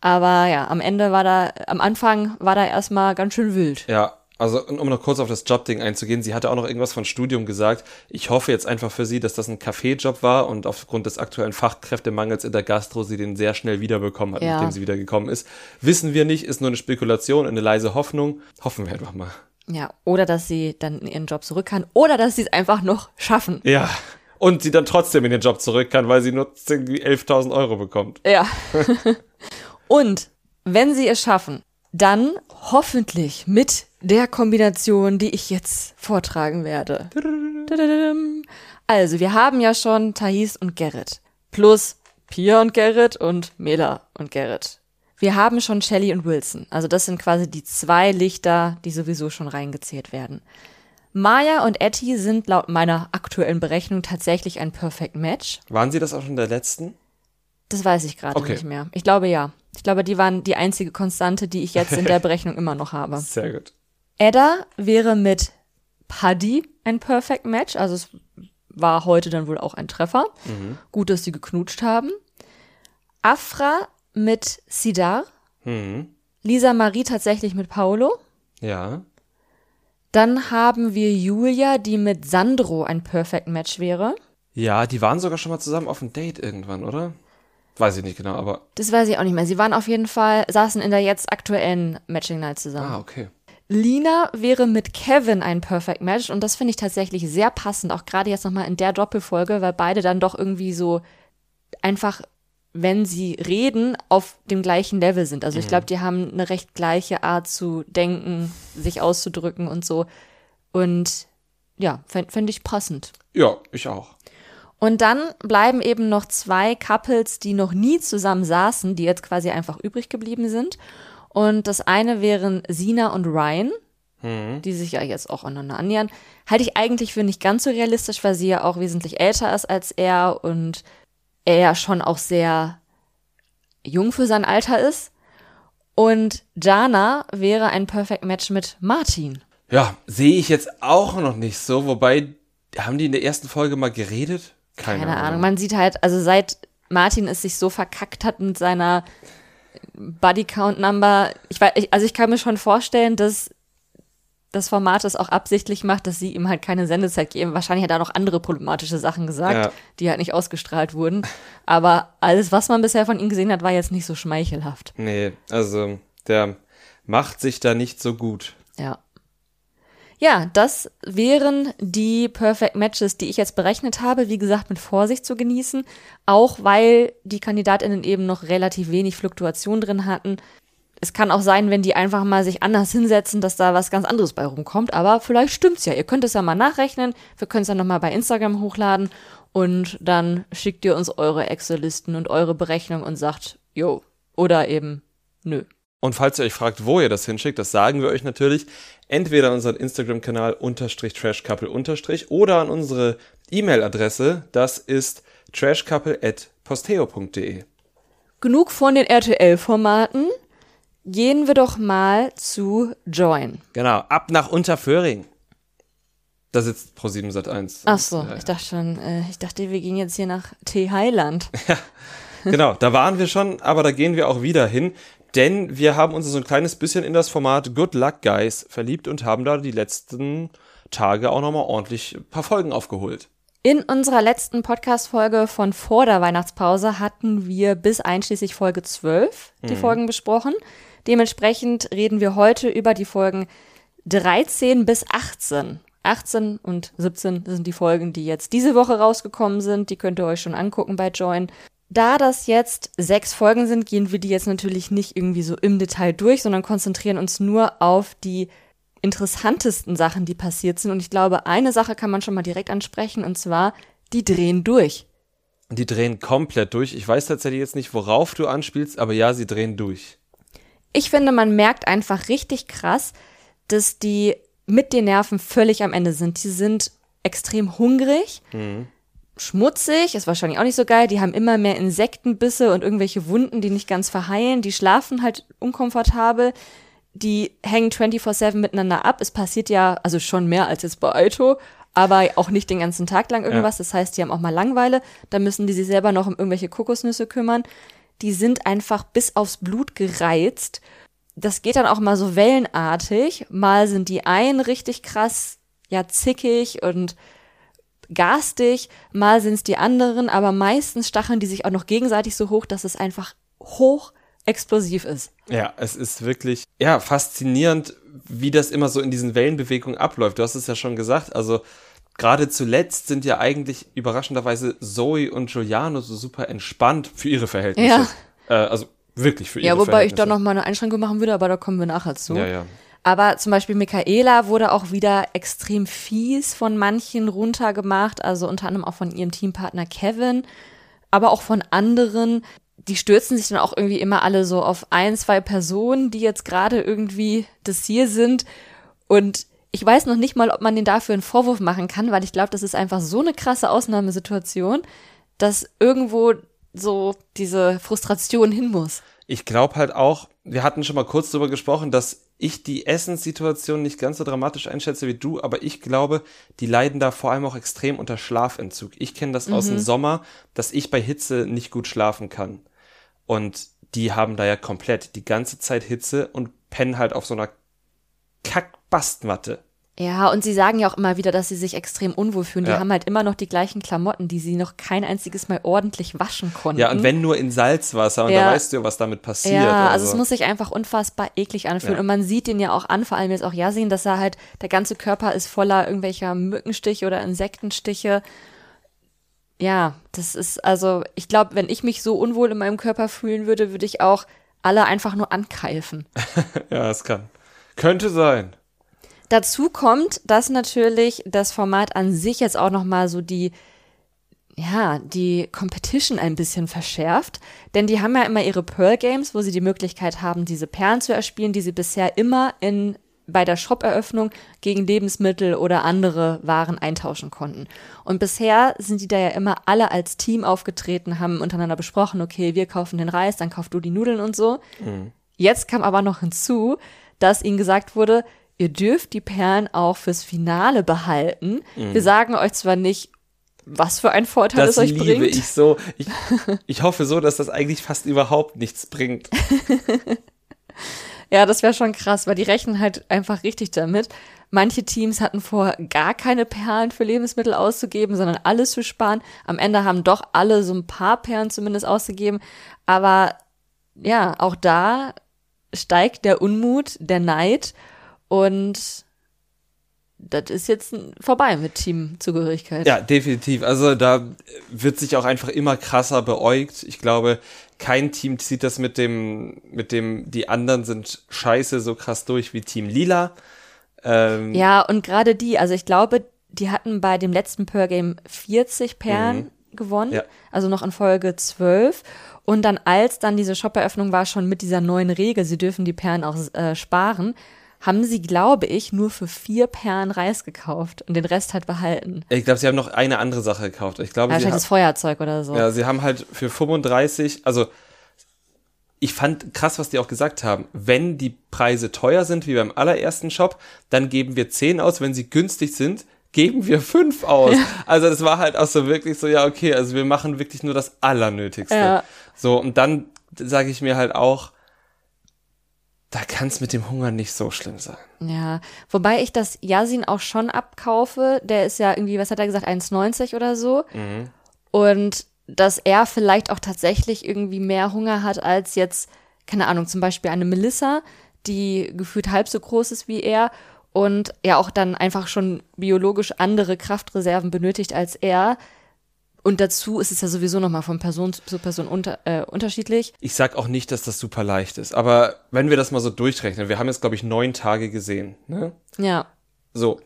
Aber ja, am Ende war da, am Anfang war da erstmal ganz schön wild. Ja, also um noch kurz auf das Jobding einzugehen, sie hatte auch noch irgendwas von Studium gesagt. Ich hoffe jetzt einfach für sie, dass das ein Kaffeejob war und aufgrund des aktuellen Fachkräftemangels in der Gastro sie den sehr schnell wiederbekommen hat, Ja. nachdem sie wiedergekommen ist. Wissen wir nicht, ist nur eine Spekulation, eine leise Hoffnung. Hoffen wir einfach mal. Ja, oder dass sie dann in ihren Job zurück kann oder dass sie es einfach noch schaffen. Ja. Und sie dann trotzdem in den Job zurück kann, weil sie nur irgendwie 11.000 Euro bekommt. Ja. *laughs* Und wenn sie es schaffen, dann hoffentlich mit der Kombination, die ich jetzt vortragen werde. Also, wir haben ja schon Thais und Gerrit. Plus Pia und Gerrit und Mela und Gerrit. Wir haben schon Shelly und Wilson. Also das sind quasi die zwei Lichter, die sowieso schon reingezählt werden. Maya und Etty sind laut meiner aktuellen Berechnung tatsächlich ein Perfect Match. Waren sie das auch schon der letzten? Das weiß ich gerade Okay. nicht mehr. Ich glaube ja. Ich glaube, die waren die einzige Konstante, die ich jetzt in der *laughs* Berechnung immer noch habe. Sehr gut. Edda wäre mit Paddy ein Perfect Match. Also es war heute dann wohl auch ein Treffer. Gut, dass sie geknutscht haben. Afra mit Sidar. Hm. Lisa Marie tatsächlich mit Paolo. Ja. Dann haben wir Julia, die mit Sandro ein Perfect Match wäre. Ja, die waren sogar schon mal zusammen auf ein Date irgendwann, oder? Weiß ich nicht genau, aber. Das weiß ich auch nicht mehr. Sie waren auf jeden Fall, saßen in der jetzt aktuellen Matching Night zusammen. Ah, okay. Lina wäre mit Kevin ein Perfect Match und das finde ich tatsächlich sehr passend, auch gerade jetzt nochmal in der Doppelfolge, weil beide dann doch irgendwie so einfach, wenn sie reden, auf dem gleichen Level sind. Also ich glaube, die haben eine recht gleiche Art zu denken, sich auszudrücken und so. Und ja, fänd ich passend. Ja, ich auch. Und dann bleiben eben noch zwei Couples, die noch nie zusammen saßen, die jetzt quasi einfach übrig geblieben sind. Und das eine wären Sina und Ryan, die sich ja jetzt auch aneinander annähern. Halte ich eigentlich für nicht ganz so realistisch, weil sie ja auch wesentlich älter ist als er und er ja schon auch sehr jung für sein Alter ist. Und Jana wäre ein Perfect Match mit Martin. Ja, sehe ich jetzt auch noch nicht so, wobei, haben die in der ersten Folge mal geredet? Keine, Keine Ahnung. Man sieht halt, also seit Martin es sich so verkackt hat mit seiner Body Count Number, ich weiß, also ich kann mir schon vorstellen, dass das Format es auch absichtlich macht, dass sie ihm halt keine Sendezeit geben. Wahrscheinlich hat er noch andere problematische Sachen gesagt, Ja. die halt nicht ausgestrahlt wurden. Aber alles, was man bisher von ihm gesehen hat, war jetzt nicht so schmeichelhaft. Nee, also, der macht sich da nicht so gut. Ja. Ja, das wären die Perfect Matches, die ich jetzt berechnet habe. Wie gesagt, mit Vorsicht zu genießen. Auch weil die KandidatInnen eben noch relativ wenig Fluktuation drin hatten. Es kann auch sein, wenn die einfach mal sich anders hinsetzen, dass da was ganz anderes bei rumkommt. Aber vielleicht stimmt's ja. Ihr könnt es ja mal nachrechnen. Wir können es dann nochmal bei Instagram hochladen. Und dann schickt ihr uns eure Excel-Listen und eure Berechnung und sagt, jo. Oder eben, nö. Und falls ihr euch fragt, wo ihr das hinschickt, das sagen wir euch natürlich. Entweder an unseren Instagram-Kanal unterstrich trashcouple unterstrich oder an unsere E-Mail-Adresse. Das ist trashcouple at posteo.de. Genug von den RTL-Formaten. Gehen wir doch mal zu Join. Genau, ab nach Unterföhring. Da sitzt Pro7 Sat 1. Ach so, Ja, ich dachte schon, äh, ich dachte, wir gehen jetzt hier nach T-Highland. *laughs* Genau, da waren wir schon, aber da gehen wir auch wieder hin, denn wir haben uns so ein kleines bisschen in das Format Good Luck Guys verliebt und haben da die letzten Tage auch nochmal ordentlich ein paar Folgen aufgeholt. In unserer letzten Podcast-Folge von vor der Weihnachtspause hatten wir bis einschließlich Folge 12 die Folgen besprochen. Dementsprechend reden wir heute über die Folgen 13 bis 18. 18 und 17 sind die Folgen, die jetzt diese Woche rausgekommen sind. Die könnt ihr euch schon angucken bei Join. Da das jetzt sechs Folgen sind, gehen wir die jetzt natürlich nicht irgendwie so im Detail durch, sondern konzentrieren uns nur auf die interessantesten Sachen, die passiert sind. Und ich glaube, eine Sache kann man schon mal direkt ansprechen, und zwar, die drehen durch. Die drehen komplett durch. Ich weiß tatsächlich jetzt nicht, worauf du anspielst, aber ja, sie drehen durch. Ich finde, man merkt einfach richtig krass, dass die mit den Nerven völlig am Ende sind. Die sind extrem hungrig. Mhm schmutzig, ist wahrscheinlich auch nicht so geil. Die haben immer mehr Insektenbisse und irgendwelche Wunden, die nicht ganz verheilen. Die schlafen halt unkomfortabel. Die hängen 24-7 miteinander ab. Es passiert ja, also schon mehr als jetzt bei Aito, aber auch nicht den ganzen Tag lang irgendwas. Ja. Das heißt, die haben auch mal Langeweile. Da müssen die sich selber noch um irgendwelche Kokosnüsse kümmern. Die sind einfach bis aufs Blut gereizt. Das geht dann auch mal so wellenartig. Mal sind die einen richtig krass, ja, zickig und garstig, mal sind es die anderen, aber meistens stacheln die sich auch noch gegenseitig so hoch, dass es einfach hoch explosiv ist. Ja, es ist wirklich, ja, faszinierend, wie das immer so in diesen Wellenbewegungen abläuft. Du hast es ja schon gesagt, also gerade zuletzt sind ja eigentlich überraschenderweise Zoe und Giuliano so super entspannt für ihre Verhältnisse. Ja. Äh, also wirklich für ihre Verhältnisse. Ja, wobei ich da noch mal eine Einschränkung machen würde, aber da kommen wir nachher zu. Ja, ja. Aber zum Beispiel Michaela wurde auch wieder extrem fies von manchen runtergemacht, also unter anderem auch von ihrem Teampartner Kevin, aber auch von anderen. Die stürzen sich dann auch irgendwie immer alle so auf ein, zwei Personen, die jetzt gerade irgendwie das hier sind. Und ich weiß noch nicht mal, ob man den dafür einen Vorwurf machen kann, weil ich glaube, das ist einfach so eine krasse Ausnahmesituation, dass irgendwo so diese Frustration hin muss. Ich glaube halt auch, wir hatten schon mal kurz darüber gesprochen, dass ich die Essenssituation nicht ganz so dramatisch einschätze wie du, aber ich glaube, die leiden da vor allem auch extrem unter Schlafentzug. Ich kenne das mhm. aus dem mhm. Sommer, dass ich bei Hitze nicht gut schlafen kann. Und die haben da ja komplett die ganze Zeit Hitze und pennen halt auf so einer Kackbastmatte. Ja, und sie sagen ja auch immer wieder, dass sie sich extrem unwohl fühlen. Die ja. haben halt immer noch die gleichen Klamotten, die sie noch kein einziges Mal ordentlich waschen konnten. Ja, und wenn nur in Salzwasser, und ja. da weißt du, was damit passiert. Ja, also, also es muss sich einfach unfassbar eklig anfühlen. Ja. Und man sieht den ja auch an, vor allem jetzt auch Yasin, dass er halt, der ganze Körper ist voller irgendwelcher Mückenstiche oder Insektenstiche. Ja, das ist, also, ich glaube, wenn ich mich so unwohl in meinem Körper fühlen würde, würde ich auch alle einfach nur ankeifen. *laughs* ja, es kann. Könnte sein. Dazu kommt, dass natürlich das Format an sich jetzt auch noch mal so die ja, die Competition ein bisschen verschärft, denn die haben ja immer ihre Pearl Games, wo sie die Möglichkeit haben, diese Perlen zu erspielen, die sie bisher immer in bei der Shop-Eröffnung gegen Lebensmittel oder andere Waren eintauschen konnten. Und bisher sind die da ja immer alle als Team aufgetreten, haben untereinander besprochen, okay, wir kaufen den Reis, dann kaufst du die Nudeln und so. Mhm. Jetzt kam aber noch hinzu, dass ihnen gesagt wurde, ihr dürft die Perlen auch fürs Finale behalten. Mhm. Wir sagen euch zwar nicht, was für ein Vorteil das es euch liebe bringt. Ich so. Ich, *laughs* ich hoffe so, dass das eigentlich fast überhaupt nichts bringt. *laughs* ja, das wäre schon krass, weil die rechnen halt einfach richtig damit. Manche Teams hatten vor, gar keine Perlen für Lebensmittel auszugeben, sondern alles zu sparen. Am Ende haben doch alle so ein paar Perlen zumindest ausgegeben. Aber ja, auch da steigt der Unmut, der Neid und das ist jetzt vorbei mit Teamzugehörigkeit. Ja, definitiv. Also da wird sich auch einfach immer krasser beäugt. Ich glaube, kein Team zieht das mit dem, mit dem, die anderen sind scheiße so krass durch wie Team Lila. Ähm, ja, und gerade die, also ich glaube, die hatten bei dem letzten Pearl Game 40 Perlen mhm. gewonnen, ja. also noch in Folge 12. Und dann, als dann diese Shop-Eröffnung war, schon mit dieser neuen Regel, sie dürfen die Perlen auch äh, sparen, haben sie, glaube ich, nur für vier Perlen Reis gekauft und den Rest halt behalten. Ich glaube, sie haben noch eine andere Sache gekauft. Ich glaube, ja, das Feuerzeug oder so. Ja, sie haben halt für 35, also ich fand krass, was die auch gesagt haben. Wenn die Preise teuer sind, wie beim allerersten Shop, dann geben wir 10 aus. Wenn sie günstig sind, geben wir 5 aus. Ja. Also das war halt auch so wirklich so, ja, okay, also wir machen wirklich nur das Allernötigste. Ja. So, und dann sage ich mir halt auch, da kann es mit dem Hunger nicht so schlimm sein. Ja, wobei ich das Yasin auch schon abkaufe. Der ist ja irgendwie, was hat er gesagt, 1,90 oder so. Mhm. Und dass er vielleicht auch tatsächlich irgendwie mehr Hunger hat als jetzt, keine Ahnung, zum Beispiel eine Melissa, die gefühlt halb so groß ist wie er und ja auch dann einfach schon biologisch andere Kraftreserven benötigt als er Und dazu ist es ja sowieso nochmal von Person zu Person unter, äh, unterschiedlich. Ich sag auch nicht, dass das super leicht ist, aber wenn wir das mal so durchrechnen, wir haben jetzt, glaube ich, neun Tage gesehen, ne? Ja. So.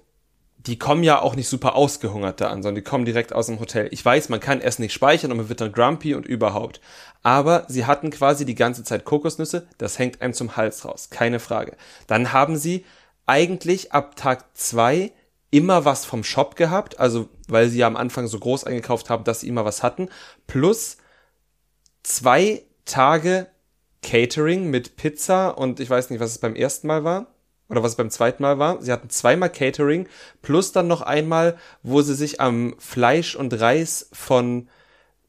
Die kommen ja auch nicht super ausgehungert da an, sondern die kommen direkt aus dem Hotel. Ich weiß, man kann Essen nicht speichern und man wird dann grumpy und überhaupt. Aber sie hatten quasi die ganze Zeit Kokosnüsse, das hängt einem zum Hals raus, keine Frage. Dann haben sie eigentlich ab Tag zwei immer was vom Shop gehabt, also weil sie ja am Anfang so groß eingekauft haben, dass sie immer was hatten, plus zwei Tage Catering mit Pizza und ich weiß nicht, was es beim ersten Mal war oder was es beim zweiten Mal war. Sie hatten zweimal Catering plus dann noch einmal, wo sie sich am Fleisch und Reis von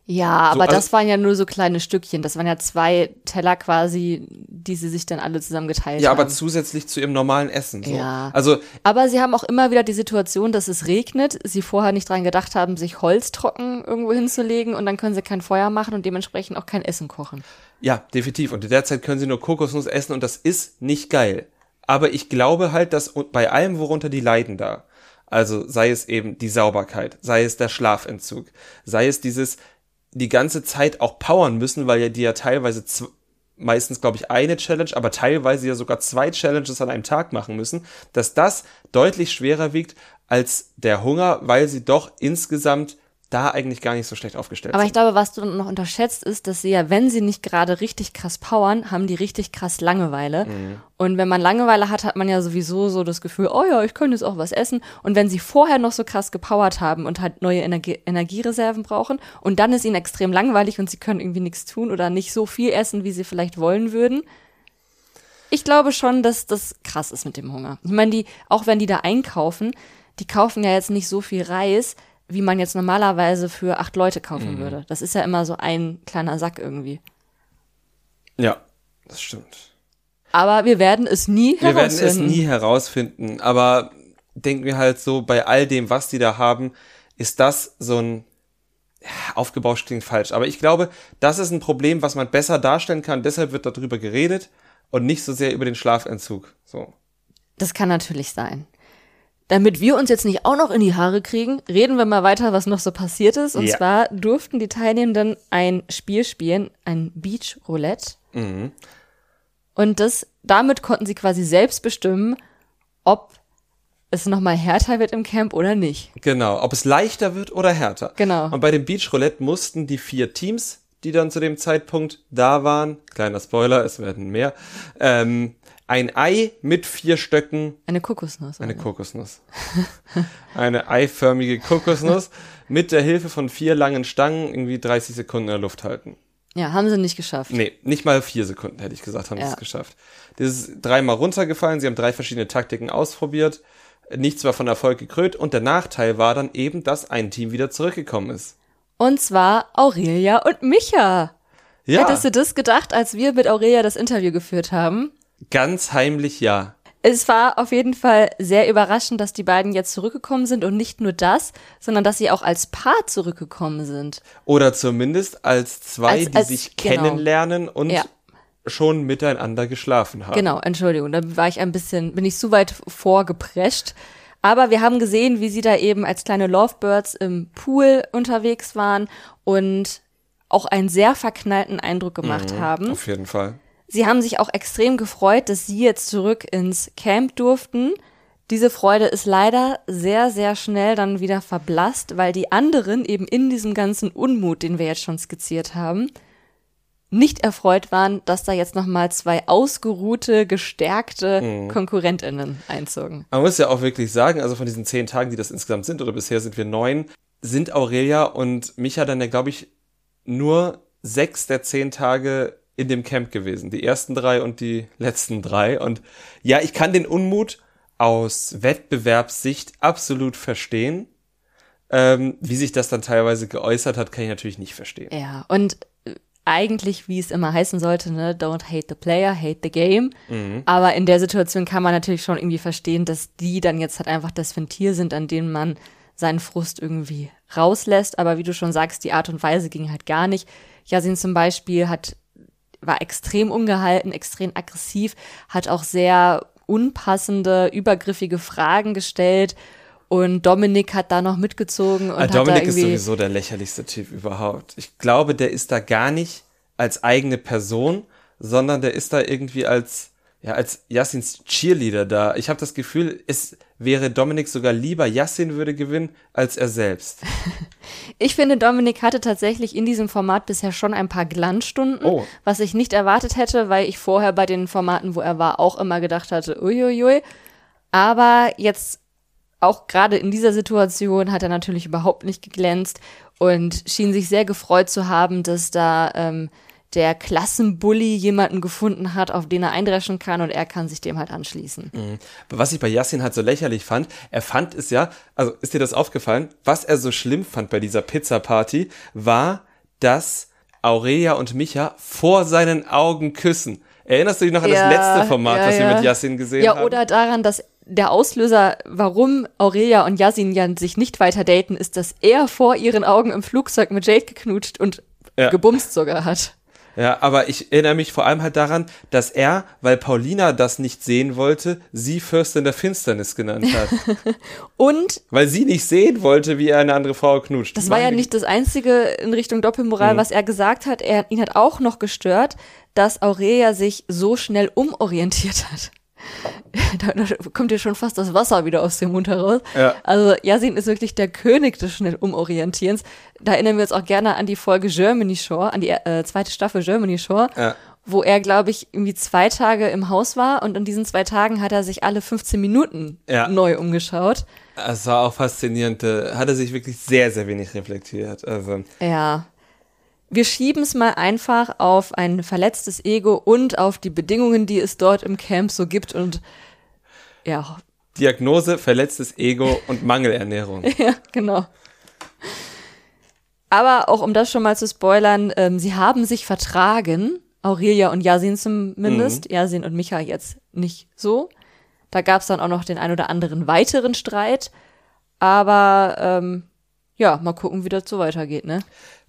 Ja, So, aber also- das waren ja nur so kleine Stückchen. Das waren ja zwei Teller quasi, die sie sich dann alle zusammen geteilt ja, haben. aber zusätzlich zu ihrem normalen Essen. So. Ja. Also Aber sie haben auch immer wieder die Situation, dass es regnet, sie vorher nicht dran gedacht haben, sich Holz trocken irgendwo hinzulegen und dann können sie kein Feuer machen und dementsprechend auch kein Essen kochen. Ja, definitiv. Und in der Zeit können sie nur Kokosnuss essen und das ist nicht geil. Aber ich glaube halt, dass bei allem, worunter die leiden da, also sei es eben die Sauberkeit, sei es der Schlafentzug, sei es dieses die ganze Zeit auch powern müssen, weil ja die ja teilweise meistens, glaube ich, eine Challenge, aber teilweise ja sogar zwei Challenges an einem Tag machen müssen, dass das deutlich schwerer wiegt als der Hunger, weil sie doch insgesamt da eigentlich gar nicht so schlecht aufgestellt Aber sind. ich glaube, was du noch unterschätzt, ist, dass sie ja, wenn sie nicht gerade richtig krass powern, haben die richtig krass Langeweile. Und wenn man Langeweile hat, hat man ja sowieso so das Gefühl, oh ja, ich könnte jetzt auch was essen. Und wenn sie vorher noch so krass gepowert haben und halt neue Energie Energiereserven brauchen und dann ist ihnen extrem langweilig und sie können irgendwie nichts tun oder nicht so viel essen, wie sie vielleicht wollen würden. Ich glaube schon, dass das krass ist mit dem Hunger. Ich meine, die, auch wenn die da einkaufen, die kaufen ja jetzt nicht so viel Reis, wie man jetzt normalerweise für acht Leute kaufen würde. Das ist ja immer so ein kleiner Sack irgendwie. Ja, das stimmt. Aber wir werden es nie Wir werden es herausfinden. nie herausfinden, aber denken wir halt so, bei all dem, was die da haben, ist das so ein aufgebauscht klingt falsch, aber ich glaube, das ist ein Problem, was man besser darstellen kann, deshalb wird darüber geredet und nicht so sehr über den Schlafentzug. So. Das kann natürlich sein. Damit wir uns jetzt nicht auch noch in die Haare kriegen, reden wir mal weiter, was noch so passiert ist. Und Ja. zwar durften die Teilnehmenden ein Spiel spielen, ein Beach Roulette. Mhm. Und das, damit konnten sie quasi selbst bestimmen, ob es nochmal härter wird im Camp oder nicht. Genau, ob es leichter wird oder härter. Genau. Und bei dem Beach Roulette mussten die vier Teams, die dann zu dem Zeitpunkt da waren, kleiner Spoiler, es werden mehr, ähm, ein Ei mit vier Stöcken Eine Kokosnuss. Eine oder? Kokosnuss. *laughs* Eine eiförmige Kokosnuss mit der Hilfe von vier langen Stangen irgendwie 30 Sekunden in der Luft halten. Ja, haben sie nicht geschafft. Nee, nicht mal vier Sekunden hätte ich gesagt, haben sie Ja. es geschafft. Das ist dreimal runtergefallen, sie haben drei verschiedene Taktiken ausprobiert. Nichts war von Erfolg gekrönt und der Nachteil war dann eben, dass ein Team wieder zurückgekommen ist. Und zwar Aurelia und Micha. Ja, Hättest du das gedacht, als wir mit Aurelia das Interview geführt haben? Ganz heimlich ja. Es war auf jeden Fall sehr überraschend, dass die beiden jetzt zurückgekommen sind und nicht nur das, sondern dass sie auch als Paar zurückgekommen sind. Oder zumindest als zwei, Als- die als- sich genau. kennenlernen und Ja. schon miteinander geschlafen haben. Genau, Entschuldigung, da war ich ein bisschen, bin ich zu weit vorgeprescht. Aber wir haben gesehen, wie sie da eben als kleine Lovebirds im Pool unterwegs waren und auch einen sehr verknallten Eindruck gemacht haben. Auf jeden Fall. Sie haben sich auch extrem gefreut, dass sie jetzt zurück ins Camp durften. Diese Freude ist leider sehr, sehr schnell dann wieder verblasst, weil die anderen eben in diesem ganzen Unmut, den wir jetzt schon skizziert haben, nicht erfreut waren, dass da jetzt nochmal zwei ausgeruhte, gestärkte KonkurrentInnen einzogen. Man muss ja auch wirklich sagen, also von diesen zehn Tagen, die das insgesamt sind, oder bisher sind wir neun, sind Aurelia und Micha dann ja, glaube ich, nur sechs der zehn Tage in dem Camp gewesen. Die ersten drei und die letzten drei. Und ja, ich kann den Unmut aus Wettbewerbssicht absolut verstehen. Ähm, wie sich das dann teilweise geäußert hat, kann ich natürlich nicht verstehen. Ja, und eigentlich, wie es immer heißen sollte, ne, don't hate the player, hate the game. Aber in der Situation kann man natürlich schon irgendwie verstehen, dass die dann jetzt halt einfach das Ventil sind, an dem man seinen Frust irgendwie rauslässt. Aber wie du schon sagst, die Art und Weise ging halt gar nicht. Yasin zum Beispiel hat, war extrem ungehalten, extrem aggressiv, hat auch sehr unpassende, übergriffige Fragen gestellt, Und Dominik hat da noch mitgezogen. Und ah, Dominik ist sowieso der lächerlichste Typ überhaupt. Ich glaube, der ist da gar nicht als eigene Person, sondern der ist da irgendwie als ja, als Yassins Cheerleader da. Ich habe das Gefühl, es wäre Dominik sogar lieber, Yassin würde gewinnen, als er selbst. *laughs* ich finde, Dominik hatte tatsächlich in diesem Format bisher schon ein paar Glanzstunden, oh. was ich nicht erwartet hätte, weil ich vorher bei den Formaten, wo er war, auch immer gedacht hatte, uiuiui. Aber jetzt auch gerade in dieser Situation hat er natürlich überhaupt nicht geglänzt und schien sich sehr gefreut zu haben, dass da ähm, der Klassenbully jemanden gefunden hat, auf den er eindreschen kann und er kann sich dem halt anschließen. Mhm. Was ich bei Yassin halt so lächerlich fand, er fand es ja, also ist dir das aufgefallen, was er so schlimm fand bei dieser Pizza-Party, war, dass Aurelia und Micha vor seinen Augen küssen. Erinnerst du dich noch an ja, das letzte Format, ja, was wir mit Yassin gesehen haben? Ja, oder daran, dass der Auslöser, warum Aurelia und Yasin ja sich nicht weiter daten, ist, dass er vor ihren Augen im Flugzeug mit Jade geknutscht und gebumst sogar hat. Ja, aber ich erinnere mich vor allem halt daran, dass er, weil Paulina das nicht sehen wollte, sie Fürstin der Finsternis genannt hat. *laughs* und? Weil sie nicht sehen wollte, wie er eine andere Frau knutscht. Das war ja nicht das Einzige in Richtung Doppelmoral, mhm. was er gesagt hat. Er, ihn hat auch noch gestört, dass Aurelia sich so schnell umorientiert hat. *laughs* da, da, kommt ja schon fast das Wasser wieder aus dem Mund heraus. Ja. Also Yasin ist wirklich der König des schnell Umorientierens. Da erinnern wir uns auch gerne an die Folge Germany Shore, an die äh, zweite Staffel Germany Shore, ja. wo er, glaube ich, irgendwie zwei Tage im Haus war und in diesen zwei Tagen hat er sich alle 15 Minuten ja. neu umgeschaut. Das war auch faszinierend. Hat er sich wirklich sehr, sehr wenig reflektiert. Also. Ja wir schieben es mal einfach auf ein verletztes Ego und auf die Bedingungen, die es dort im Camp so gibt und ja. Diagnose, verletztes Ego und Mangelernährung. *laughs* ja, genau. Aber auch um das schon mal zu spoilern, ähm, sie haben sich vertragen, Aurelia und Yasin zumindest, mhm. Yasin und Micha jetzt nicht so. Da gab es dann auch noch den ein oder anderen weiteren Streit. Aber ähm, ja, mal gucken, wie das so weitergeht, ne?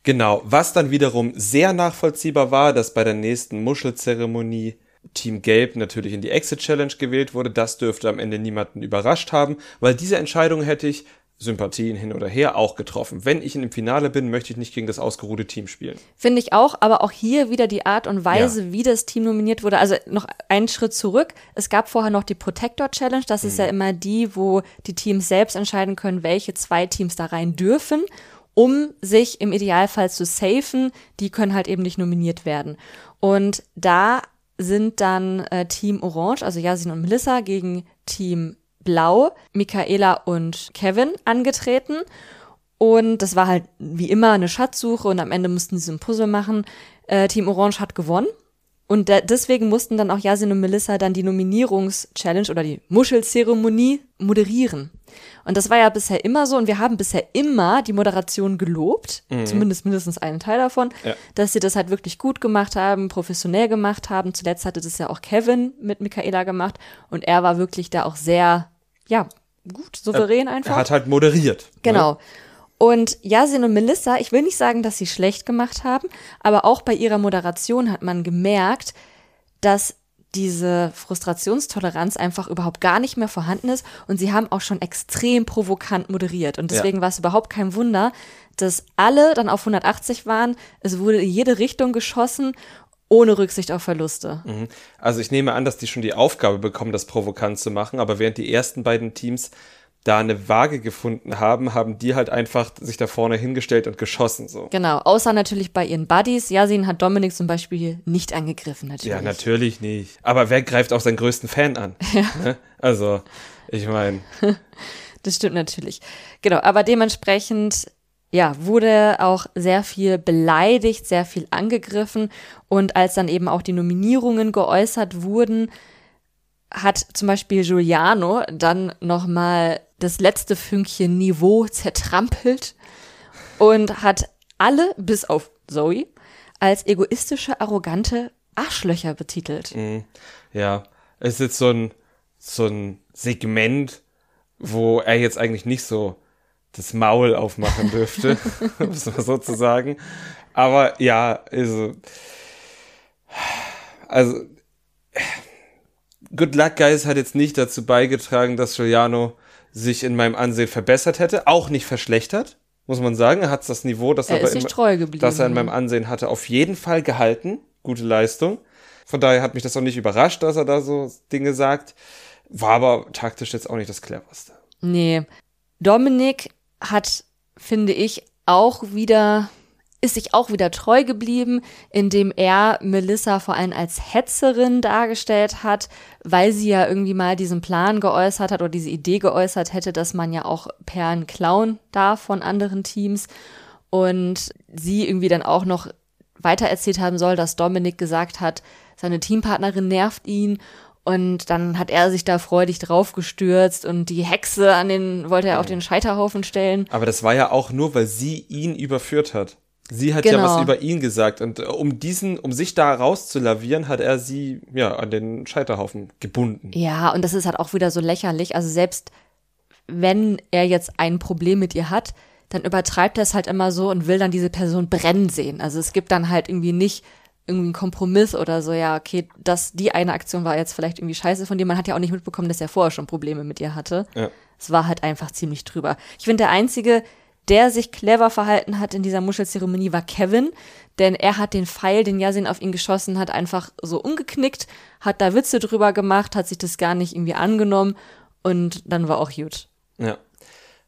Genau, was dann wiederum sehr nachvollziehbar war, dass bei der nächsten Muschelzeremonie Team Gelb natürlich in die Exit Challenge gewählt wurde. Das dürfte am Ende niemanden überrascht haben, weil diese Entscheidung hätte ich Sympathien hin oder her auch getroffen. Wenn ich in dem Finale bin, möchte ich nicht gegen das ausgeruhte Team spielen. Finde ich auch, aber auch hier wieder die Art und Weise, ja. wie das Team nominiert wurde. Also noch einen Schritt zurück. Es gab vorher noch die Protector Challenge. Das mhm. ist ja immer die, wo die Teams selbst entscheiden können, welche zwei Teams da rein dürfen um sich im Idealfall zu safen. Die können halt eben nicht nominiert werden. Und da sind dann äh, Team Orange, also Yasin und Melissa, gegen Team Blau, Michaela und Kevin angetreten. Und das war halt wie immer eine Schatzsuche und am Ende mussten sie so ein Puzzle machen. Äh, Team Orange hat gewonnen. Und deswegen mussten dann auch Yasin und Melissa dann die Nominierungs-Challenge oder die Muschelzeremonie moderieren. Und das war ja bisher immer so und wir haben bisher immer die Moderation gelobt, mhm. zumindest mindestens einen Teil davon, ja. dass sie das halt wirklich gut gemacht haben, professionell gemacht haben. Zuletzt hatte das ja auch Kevin mit Michaela gemacht und er war wirklich da auch sehr, ja, gut, souverän einfach. Er hat halt moderiert. Ne? Genau. Ne? Und Yasin und Melissa, ich will nicht sagen, dass sie schlecht gemacht haben, aber auch bei ihrer Moderation hat man gemerkt, dass diese Frustrationstoleranz einfach überhaupt gar nicht mehr vorhanden ist und sie haben auch schon extrem provokant moderiert und deswegen ja. war es überhaupt kein Wunder, dass alle dann auf 180 waren, es wurde in jede Richtung geschossen ohne Rücksicht auf Verluste. Mhm. Also ich nehme an, dass die schon die Aufgabe bekommen, das provokant zu machen, aber während die ersten beiden Teams da eine Waage gefunden haben, haben die halt einfach sich da vorne hingestellt und geschossen so. Genau, außer natürlich bei ihren Buddies. Yasin hat Dominik zum Beispiel nicht angegriffen, natürlich. Ja, natürlich nicht. Aber wer greift auch seinen größten Fan an? *laughs* Ja. Ne? Also, ich meine. *laughs* das stimmt natürlich. Genau, aber dementsprechend ja, wurde auch sehr viel beleidigt, sehr viel angegriffen. Und als dann eben auch die Nominierungen geäußert wurden, hat zum Beispiel Giuliano dann nochmal das letzte Fünkchen Niveau zertrampelt und hat alle, bis auf Zoe, als egoistische, arrogante Arschlöcher betitelt. Mhm. Ja, es ist jetzt so ein, so ein Segment, wo er jetzt eigentlich nicht so das Maul aufmachen dürfte, *laughs* *laughs* sozusagen. Aber ja, also, also Good Luck Guys hat jetzt nicht dazu beigetragen, dass Giuliano sich in meinem Ansehen verbessert hätte, auch nicht verschlechtert, muss man sagen. Er hat das Niveau, das Er er, geblieben. das er in meinem Ansehen hatte, auf jeden Fall gehalten. Gute Leistung. Von daher hat mich das auch nicht überrascht, dass er da so Dinge sagt. War aber taktisch jetzt auch nicht das cleverste. Nee. Dominik hat, finde ich, auch wieder, ist sich auch wieder treu geblieben, indem er Melissa vor allem als Hetzerin dargestellt hat, weil sie ja irgendwie mal diesen Plan geäußert hat oder diese Idee geäußert hätte, dass man ja auch Perlen klauen darf von anderen Teams. Und sie irgendwie dann auch noch weitererzählt haben soll, dass Dominik gesagt hat, seine Teampartnerin nervt ihn und dann hat er sich da freudig draufgestürzt und die Hexe an den, wollte er auf den Scheiterhaufen stellen. Aber das war ja auch nur, weil sie ihn überführt hat. Sie hat ja Genau. was über ihn gesagt und äh, um diesen, um sich da rauszulavieren, hat er sie ja an den Scheiterhaufen gebunden. Ja, und das ist halt auch wieder so lächerlich. Also selbst wenn er jetzt ein Problem mit ihr hat, dann übertreibt er es halt immer so und will dann diese Person brennen sehen. Also es gibt dann halt irgendwie nicht irgendwie einen Kompromiss oder so, ja, okay, das, die eine Aktion war jetzt vielleicht irgendwie scheiße von dir. Man hat ja auch nicht mitbekommen, dass er vorher schon Probleme mit ihr hatte. Ja. Es war halt einfach ziemlich drüber. Ich finde, der Einzige, der sich clever verhalten hat in dieser Muschelzeremonie, war Kevin. Denn er hat den Pfeil, den Yasin auf ihn geschossen hat, einfach so umgeknickt, hat da Witze drüber gemacht, hat sich das gar nicht irgendwie angenommen und dann war auch gut. Ja.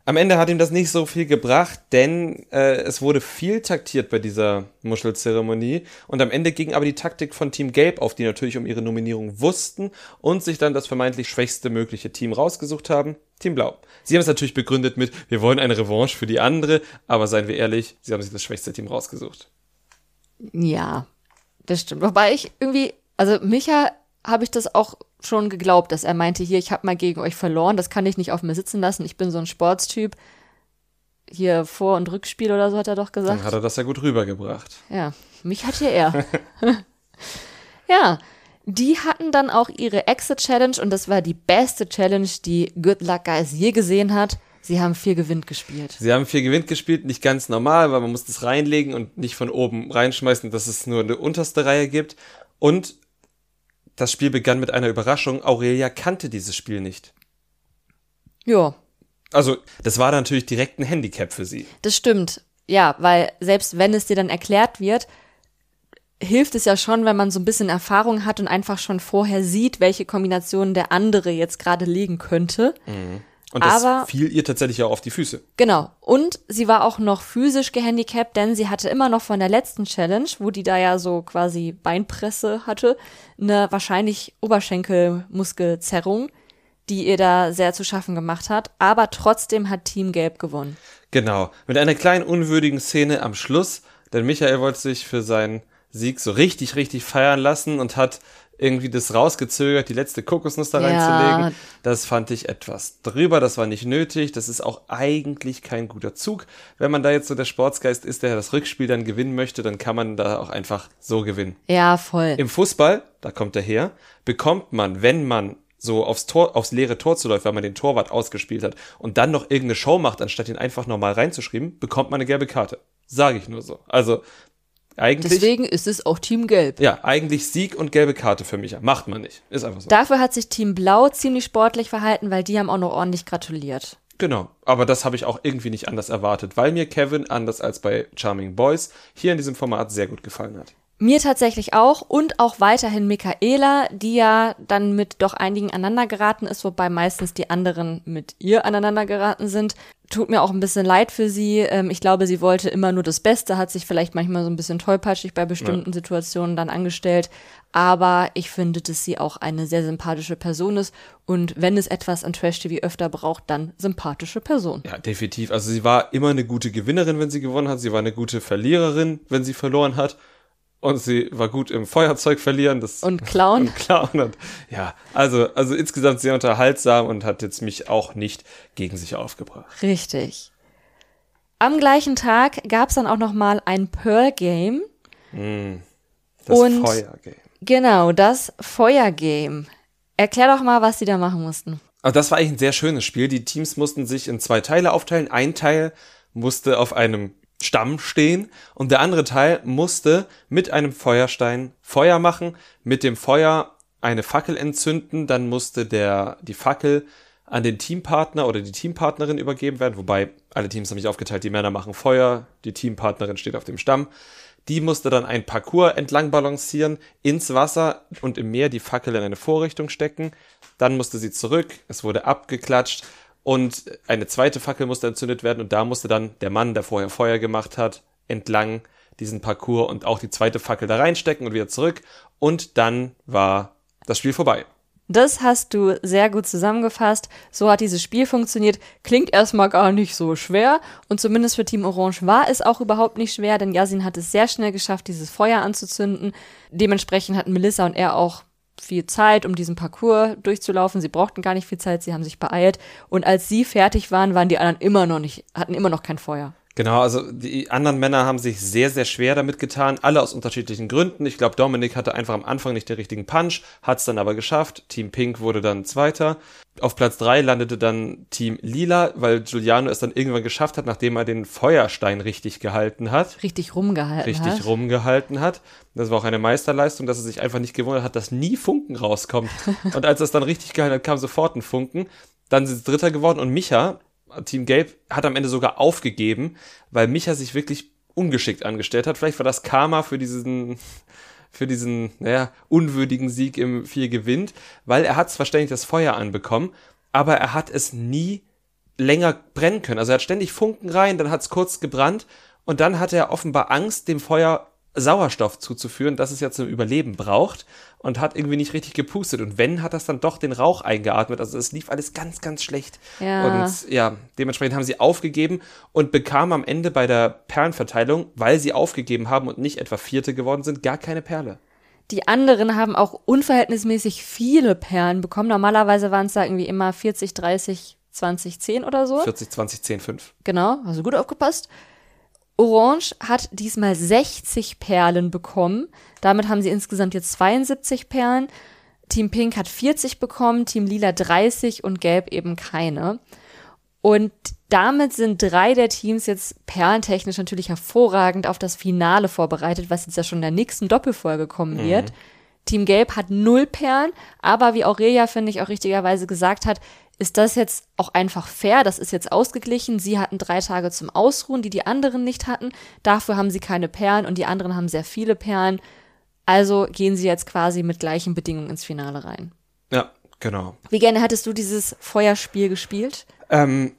Am Ende hat ihm das nicht so viel gebracht, denn äh, es wurde viel taktiert bei dieser Muschelzeremonie und am Ende ging aber die Taktik von Team Gelb auf, die natürlich um ihre Nominierung wussten und sich dann das vermeintlich schwächste mögliche Team rausgesucht haben, Team Blau. Sie haben es natürlich begründet mit, wir wollen eine Revanche für die andere, aber seien wir ehrlich, sie haben sich das schwächste Team rausgesucht. Ja, das stimmt. Wobei ich irgendwie, also Micha habe ich das auch schon geglaubt, dass er meinte, hier, ich habe mal gegen euch verloren, das kann ich nicht auf mir sitzen lassen, ich bin so ein Sportstyp. Hier Vor- und Rückspiel oder so hat er doch gesagt. Dann hat er das ja gut rübergebracht. Ja, mich hat hier er. *laughs* ja, die hatten dann auch ihre Exit-Challenge und das war die beste Challenge, die Good Luck Guys je gesehen hat. Sie haben vier Gewinn gespielt. Sie haben vier Gewinn gespielt, nicht ganz normal, weil man muss das reinlegen und nicht von oben reinschmeißen, dass es nur eine unterste Reihe gibt. Und das Spiel begann mit einer Überraschung. Aurelia kannte dieses Spiel nicht. Ja, Also, das war natürlich direkt ein Handicap für sie. das stimmt. Ja, weil selbst wenn es dir dann erklärt wird, hilft es ja schon, wenn man so ein bisschen Erfahrung hat und einfach schon vorher sieht, welche Kombinationen der andere jetzt gerade legen könnte. Und das Aber- fiel ihr tatsächlich auch auf die Füße. Genau. Und sie war auch noch physisch gehandicapt, denn sie hatte immer noch von der letzten Challenge, wo die da ja so quasi Beinpresse hatte, eine wahrscheinlich Oberschenkelmuskelzerrung, die ihr da sehr zu schaffen gemacht hat. Aber trotzdem hat Team Gelb gewonnen. Genau. Mit einer kleinen unwürdigen Szene am Schluss, denn Michael wollte sich für seinen Sieg so richtig, richtig feiern lassen und hat irgendwie das rausgezögert, die letzte Kokosnuss da Ja. reinzulegen. Das fand ich etwas drüber, das war nicht nötig, das ist auch eigentlich kein guter Zug. Wenn man da jetzt so der Sportsgeist ist, der das Rückspiel dann gewinnen möchte, dann kann man da auch einfach so gewinnen. Ja, voll. Im Fußball, da kommt er her, bekommt man, wenn man so aufs Tor, aufs leere Tor zuläuft, weil man den Torwart ausgespielt hat und dann noch irgendeine Show macht, anstatt ihn einfach normal reinzuschreiben, bekommt man eine gelbe Karte. Sage ich nur so. Also eigentlich, Deswegen ist es auch Team Gelb. ja, eigentlich Sieg und gelbe Karte für mich. Macht man nicht. Ist einfach so. Dafür hat sich Team Blau ziemlich sportlich verhalten, weil die haben auch noch ordentlich gratuliert. Genau. Aber das habe ich auch irgendwie nicht anders erwartet, weil mir Kevin, anders als bei Charming Boys, hier in diesem Format sehr gut gefallen hat. Mir tatsächlich auch und auch weiterhin Michaela, die ja dann mit doch einigen aneinander geraten ist, wobei meistens die anderen mit ihr aneinander geraten sind. Tut mir auch ein bisschen leid für sie. Ähm, Ich glaube, sie wollte immer nur das Beste, hat sich vielleicht manchmal so ein bisschen tollpatschig bei bestimmten Situationen dann angestellt. Aber ich finde, dass sie auch eine sehr sympathische Person ist. Und wenn es etwas an Trash-TV öfter braucht, dann sympathische Person. Ja, definitiv. Also sie war immer eine gute Gewinnerin, wenn sie gewonnen hat. Sie war eine gute Verliererin, wenn sie verloren hat. Und sie war gut im Feuerzeug verlieren. Das Und Clown? *laughs* und Clown. Und, ja, also, also insgesamt sehr unterhaltsam und hat jetzt mich auch nicht gegen sich aufgebracht. Richtig. Am gleichen Tag gab es dann auch noch mal ein Pearl-Game. Das Und- Feuergame. Genau, das Feuergame. Erklär doch mal, was sie da machen mussten. Also das war eigentlich ein sehr schönes Spiel. Die Teams mussten sich in zwei Teile aufteilen. Ein Teil musste auf einem Stamm stehen und der andere Teil musste mit einem Feuerstein Feuer machen, mit dem Feuer eine Fackel entzünden, dann musste der die Fackel an den Teampartner oder die Teampartnerin übergeben werden, wobei alle Teams haben sich aufgeteilt, die Männer machen Feuer, die Teampartnerin steht auf dem Stamm. Die musste dann ein Parcours entlang balancieren, ins Wasser und im Meer die Fackel in eine Vorrichtung stecken. Dann musste sie zurück, es wurde abgeklatscht und eine zweite Fackel musste entzündet werden und da musste dann der Mann, der vorher Feuer gemacht hat, entlang diesen Parcours und auch die zweite Fackel da reinstecken und wieder zurück und dann war das Spiel vorbei. Das hast du sehr gut zusammengefasst. So hat dieses Spiel funktioniert. Klingt erstmal gar nicht so schwer. Und zumindest für Team Orange war es auch überhaupt nicht schwer, denn Yasin hat es sehr schnell geschafft, dieses Feuer anzuzünden. Dementsprechend hatten Melissa und er auch viel Zeit, um diesen Parcours durchzulaufen. Sie brauchten gar nicht viel Zeit, sie haben sich beeilt. Und als sie fertig waren, waren die anderen immer noch nicht, hatten immer noch kein Feuer. Genau, also die anderen Männer haben sich sehr, sehr schwer damit getan, alle aus unterschiedlichen Gründen. Ich glaube, Dominik hatte einfach am Anfang nicht den richtigen Punch, hat es dann aber geschafft. Team Pink wurde dann Zweiter. Auf Platz drei landete dann Team Lila, weil Giuliano es dann irgendwann geschafft hat, nachdem er den Feuerstein richtig gehalten hat. Richtig rumgehalten richtig hat. Richtig rumgehalten hat. Das war auch eine Meisterleistung, dass er sich einfach nicht gewundert hat, dass nie Funken rauskommt. *laughs* und als er es dann richtig gehalten hat, kam sofort ein Funken. Dann sind sie Dritter geworden und Micha, Team Gelb hat am Ende sogar aufgegeben, weil Micha sich wirklich ungeschickt angestellt hat. Vielleicht war das Karma für diesen für diesen, naja, unwürdigen Sieg im Vier gewinnt, weil er hat zwar ständig das Feuer anbekommen, aber er hat es nie länger brennen können. Also er hat ständig Funken rein, dann hat es kurz gebrannt und dann hat er offenbar Angst, dem Feuer Sauerstoff zuzuführen, das es ja zum Überleben braucht und hat irgendwie nicht richtig gepustet. Und wenn, hat das dann doch den Rauch eingeatmet. Also es lief alles ganz, ganz schlecht. Ja. Und ja, dementsprechend haben sie aufgegeben und bekamen am Ende bei der Perlenverteilung, weil sie aufgegeben haben und nicht etwa Vierte geworden sind, gar keine Perle. Die anderen haben auch unverhältnismäßig viele Perlen bekommen. Normalerweise waren es da irgendwie immer 40, 30, 20, 10 oder so. 40, 20, 10, 5. Genau, also gut aufgepasst. Orange hat diesmal 60 Perlen bekommen. Damit haben sie insgesamt jetzt 72 Perlen. Team Pink hat 40 bekommen, Team Lila 30 und Gelb eben keine. Und damit sind drei der Teams jetzt perlentechnisch natürlich hervorragend auf das Finale vorbereitet, was jetzt ja schon in der nächsten Doppelfolge kommen wird. Team Gelb hat null Perlen, aber wie Aurelia, finde ich, auch richtigerweise gesagt hat, ist das jetzt auch einfach fair? Das ist jetzt ausgeglichen. Sie hatten drei Tage zum Ausruhen, die die anderen nicht hatten. Dafür haben sie keine Perlen und die anderen haben sehr viele Perlen. Also gehen sie jetzt quasi mit gleichen Bedingungen ins Finale rein. Ja, genau. Wie gerne hättest du dieses Feuerspiel gespielt? Ähm,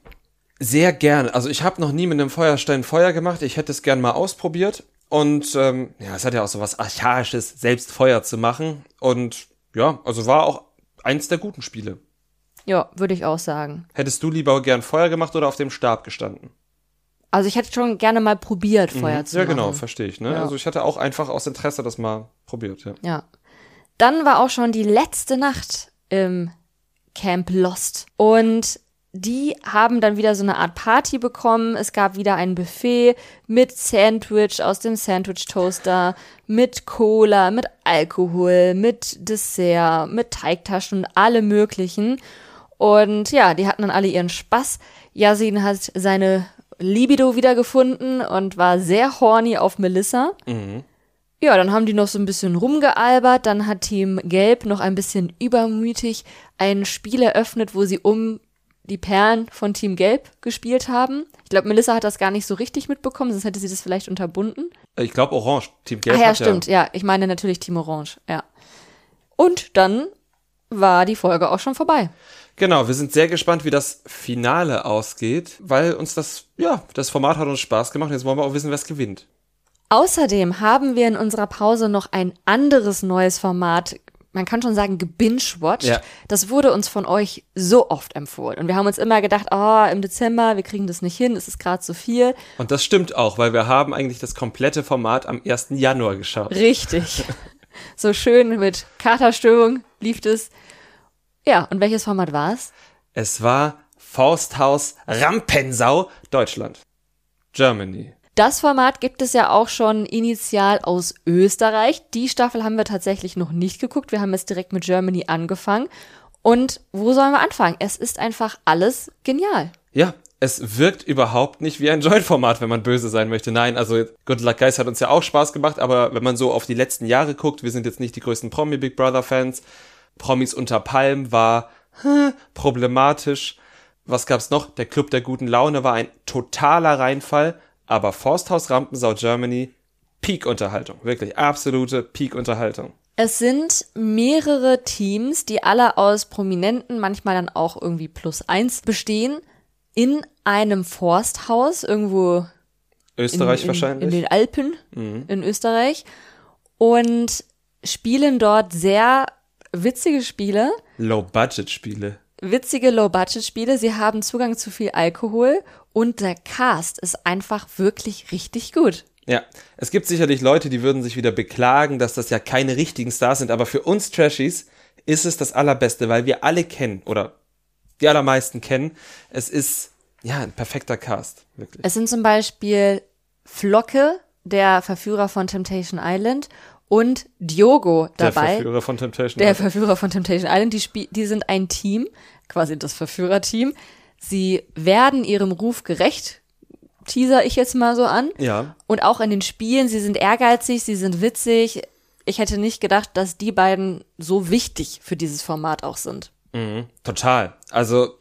sehr gerne. Also ich habe noch nie mit einem Feuerstein Feuer gemacht. Ich hätte es gern mal ausprobiert. Und ähm, ja, es hat ja auch so was Archaisches, selbst Feuer zu machen. Und ja, also war auch eins der guten Spiele. Ja, würde ich auch sagen. Hättest du lieber gern Feuer gemacht oder auf dem Stab gestanden? Also ich hätte schon gerne mal probiert, Feuer Mhm. zu Ja, machen. genau, verstehe ich. Ne? Ja. Also ich hatte auch einfach aus Interesse das mal probiert. Ja. Ja. Dann war auch schon die letzte Nacht im Camp Lost. Und die haben dann wieder so eine Art Party bekommen. Es gab wieder ein Buffet mit Sandwich aus dem Sandwich Toaster, mit Cola, mit Alkohol, mit Dessert, mit Teigtaschen und alle möglichen. Und ja, die hatten dann alle ihren Spaß. Yasin hat seine Libido wiedergefunden und war sehr horny auf Melissa. Ja, dann haben die noch so ein bisschen rumgealbert. Dann hat Team Gelb noch ein bisschen übermütig ein Spiel eröffnet, wo sie um die Perlen von Team Gelb gespielt haben. Ich glaube, Melissa hat das gar nicht so richtig mitbekommen, sonst hätte sie das vielleicht unterbunden. Ich glaube Orange, Team Gelb Ach ja, stimmt. Ja, ich meine natürlich Team Orange. Ja. Und dann war die Folge auch schon vorbei. Genau, wir sind sehr gespannt, wie das Finale ausgeht, weil uns das, ja, das Format hat uns Spaß gemacht. Jetzt wollen wir auch wissen, wer es gewinnt. Außerdem haben wir in unserer Pause noch ein anderes neues Format, man kann schon sagen, gebingewatcht. Ja. Das wurde uns von euch so oft empfohlen. Und wir haben uns immer gedacht, oh, im Dezember, wir kriegen das nicht hin, es ist gerade zu viel. Und das stimmt auch, weil wir haben eigentlich das komplette Format am 1. Januar geschaut. Richtig. *laughs* so schön mit Katerstimmung lief es. Ja, und welches Format war es? Es war Fausthaus Rampensau, Deutschland. Germany. Das Format gibt es ja auch schon initial aus Österreich. Die Staffel haben wir tatsächlich noch nicht geguckt. Wir haben jetzt direkt mit Germany angefangen. Und wo sollen wir anfangen? Es ist einfach alles genial. Ja, es wirkt überhaupt nicht wie ein Joint-Format, wenn man böse sein möchte. Nein, also Good Luck Guys hat uns ja auch Spaß gemacht, aber wenn man so auf die letzten Jahre guckt, wir sind jetzt nicht die größten Promi-Big Brother-Fans. Promis unter Palm war hm, problematisch. Was gab's noch? Der Club der guten Laune war ein totaler Reinfall, aber Forsthaus Rampensau Germany, Peak-Unterhaltung. Wirklich absolute Peak-Unterhaltung. Es sind mehrere Teams, die alle aus Prominenten, manchmal dann auch irgendwie plus eins bestehen, in einem Forsthaus irgendwo Österreich in, in, wahrscheinlich. in den Alpen in Österreich und spielen dort sehr witzige Spiele, Low-Budget-Spiele. witzige Low-Budget-Spiele. Sie haben Zugang zu viel Alkohol und der Cast ist einfach wirklich richtig gut. Ja, es gibt sicherlich Leute, die würden sich wieder beklagen, dass das ja keine richtigen Stars sind, aber für uns Trashies ist es das Allerbeste, weil wir alle kennen oder die allermeisten kennen. Es ist ja ein perfekter Cast, wirklich. Es sind zum Beispiel Flocke, der Verführer von Temptation Island, und Diogo Der dabei. Verführer von Temptation Der Island. Verführer von Temptation Island, die, spie- die sind ein Team, quasi das Verführerteam. Sie werden ihrem Ruf gerecht, teaser ich jetzt mal so an. Ja, Und auch in den Spielen, sie sind ehrgeizig, sie sind witzig. Ich hätte nicht gedacht, dass die beiden so wichtig für dieses Format auch sind. total. Also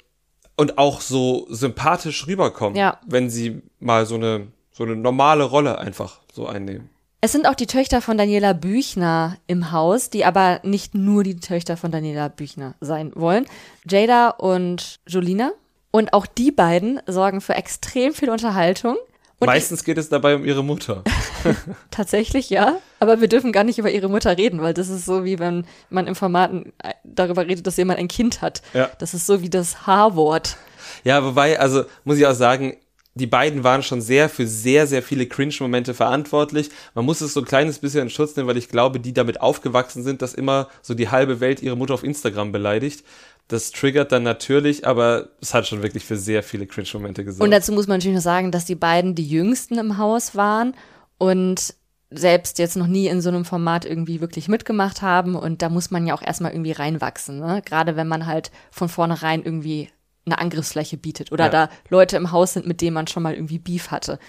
und auch so sympathisch rüberkommen, Ja. wenn sie mal so eine so eine normale Rolle einfach so einnehmen. Es sind auch die Töchter von Daniela Büchner im Haus, die aber nicht nur die Töchter von Daniela Büchner sein wollen. Jada und Jolina. Und auch die beiden sorgen für extrem viel Unterhaltung. Und Meistens geht es dabei um ihre Mutter. *laughs* Tatsächlich ja, aber wir dürfen gar nicht über ihre Mutter reden, weil das ist so wie wenn man im Formaten äh, darüber redet, dass jemand ein Kind hat. Ja. Das ist so wie das H-Wort. Ja, wobei, also muss ich auch sagen, die beiden waren schon sehr für sehr, sehr viele Cringe-Momente verantwortlich. Man muss es so ein kleines bisschen in Schutz nehmen, weil ich glaube, die damit aufgewachsen sind, dass immer so die halbe Welt ihre Mutter auf Instagram beleidigt. Das triggert dann natürlich, aber es hat schon wirklich für sehr viele Cringe-Momente gesorgt. Und dazu muss man natürlich noch sagen, dass die beiden die jüngsten im Haus waren und selbst jetzt noch nie in so einem Format irgendwie wirklich mitgemacht haben. Und da muss man ja auch erstmal irgendwie reinwachsen. Ne? Gerade wenn man halt von vornherein irgendwie eine Angriffsfläche bietet oder Ja. da Leute im Haus sind, mit denen man schon mal irgendwie Beef hatte.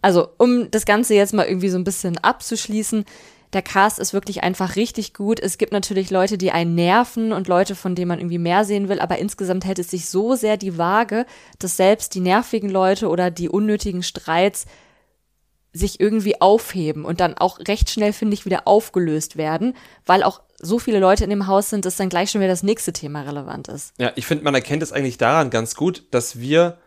Also, um das Ganze jetzt mal irgendwie so ein bisschen abzuschließen, der Cast ist wirklich einfach richtig gut. Es gibt natürlich Leute, die einen nerven und Leute, von denen man irgendwie mehr sehen will, aber insgesamt hält es sich so sehr die Waage, dass selbst die nervigen Leute oder die unnötigen Streits sich irgendwie aufheben und dann auch recht schnell, finde ich, wieder aufgelöst werden, weil auch so viele Leute in dem Haus sind, dass dann gleich schon wieder das nächste Thema relevant ist. Ja, ich finde, man erkennt es eigentlich daran ganz gut, dass wir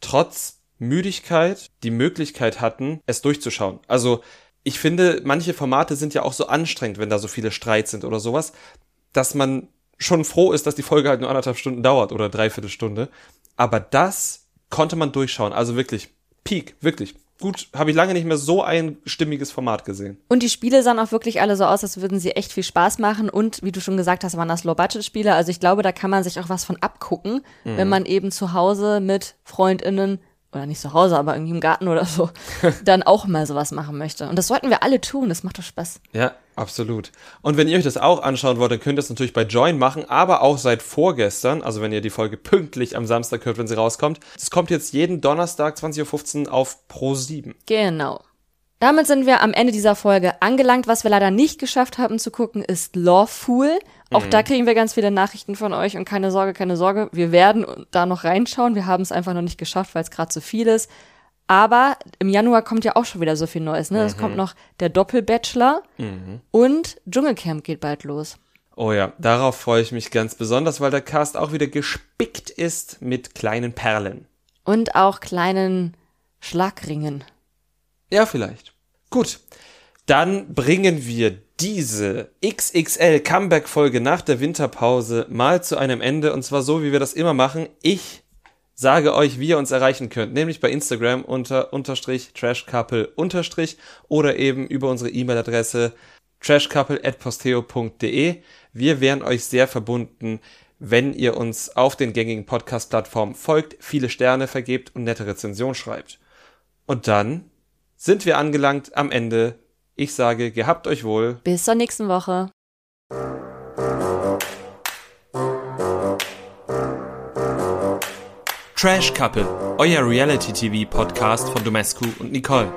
trotz Müdigkeit die Möglichkeit hatten, es durchzuschauen. Also ich finde, manche Formate sind ja auch so anstrengend, wenn da so viele Streits sind oder sowas, dass man schon froh ist, dass die Folge halt nur anderthalb Stunden dauert oder dreiviertel Stunde. Aber das konnte man durchschauen. Also wirklich, Peak, wirklich. Gut, habe ich lange nicht mehr so ein stimmiges Format gesehen. Und die Spiele sahen auch wirklich alle so aus, als würden sie echt viel Spaß machen. Und wie du schon gesagt hast, waren das Low-Budget-Spiele. Also ich glaube, da kann man sich auch was von abgucken, wenn man eben zu Hause mit FreundInnen oder nicht zu Hause, aber irgendwie im Garten oder so, *laughs* dann auch mal sowas machen möchte. Und das sollten wir alle tun. Das macht doch Spaß. Ja, absolut. Und wenn ihr euch das auch anschauen wollt, dann könnt ihr es natürlich bei Join machen, aber auch seit vorgestern, also wenn ihr die Folge pünktlich am Samstag hört, wenn sie rauskommt. Es kommt jetzt jeden Donnerstag 20.15 Uhr auf Pro7. Genau. Damit sind wir am Ende dieser Folge angelangt. Was wir leider nicht geschafft haben zu gucken, ist Lawful. Auch da kriegen wir ganz viele Nachrichten von euch und keine Sorge, keine Sorge. Wir werden da noch reinschauen. Wir haben es einfach noch nicht geschafft, weil es gerade zu viel ist. Aber im Januar kommt ja auch schon wieder so viel Neues. Ne? Es kommt noch der Doppelbachelor und Dschungelcamp geht bald los. Oh ja, darauf freue ich mich ganz besonders, weil der Cast auch wieder gespickt ist mit kleinen Perlen. Und auch kleinen Schlagringen. Ja, vielleicht. Gut. Dann bringen wir diese XXL Comeback-Folge nach der Winterpause mal zu einem Ende und zwar so, wie wir das immer machen. Ich sage euch, wie ihr uns erreichen könnt, nämlich bei Instagram unter unterstrich trashcouple unterstrich oder eben über unsere E-Mail-Adresse trashcouple@posteo.de. Wir wären euch sehr verbunden, wenn ihr uns auf den gängigen Podcast-Plattformen folgt, viele Sterne vergebt und nette Rezension schreibt. Und dann sind wir angelangt am Ende. Ich sage, gehabt euch wohl. Bis zur nächsten Woche. Trash Couple, euer Reality TV Podcast von Domescu und Nicole.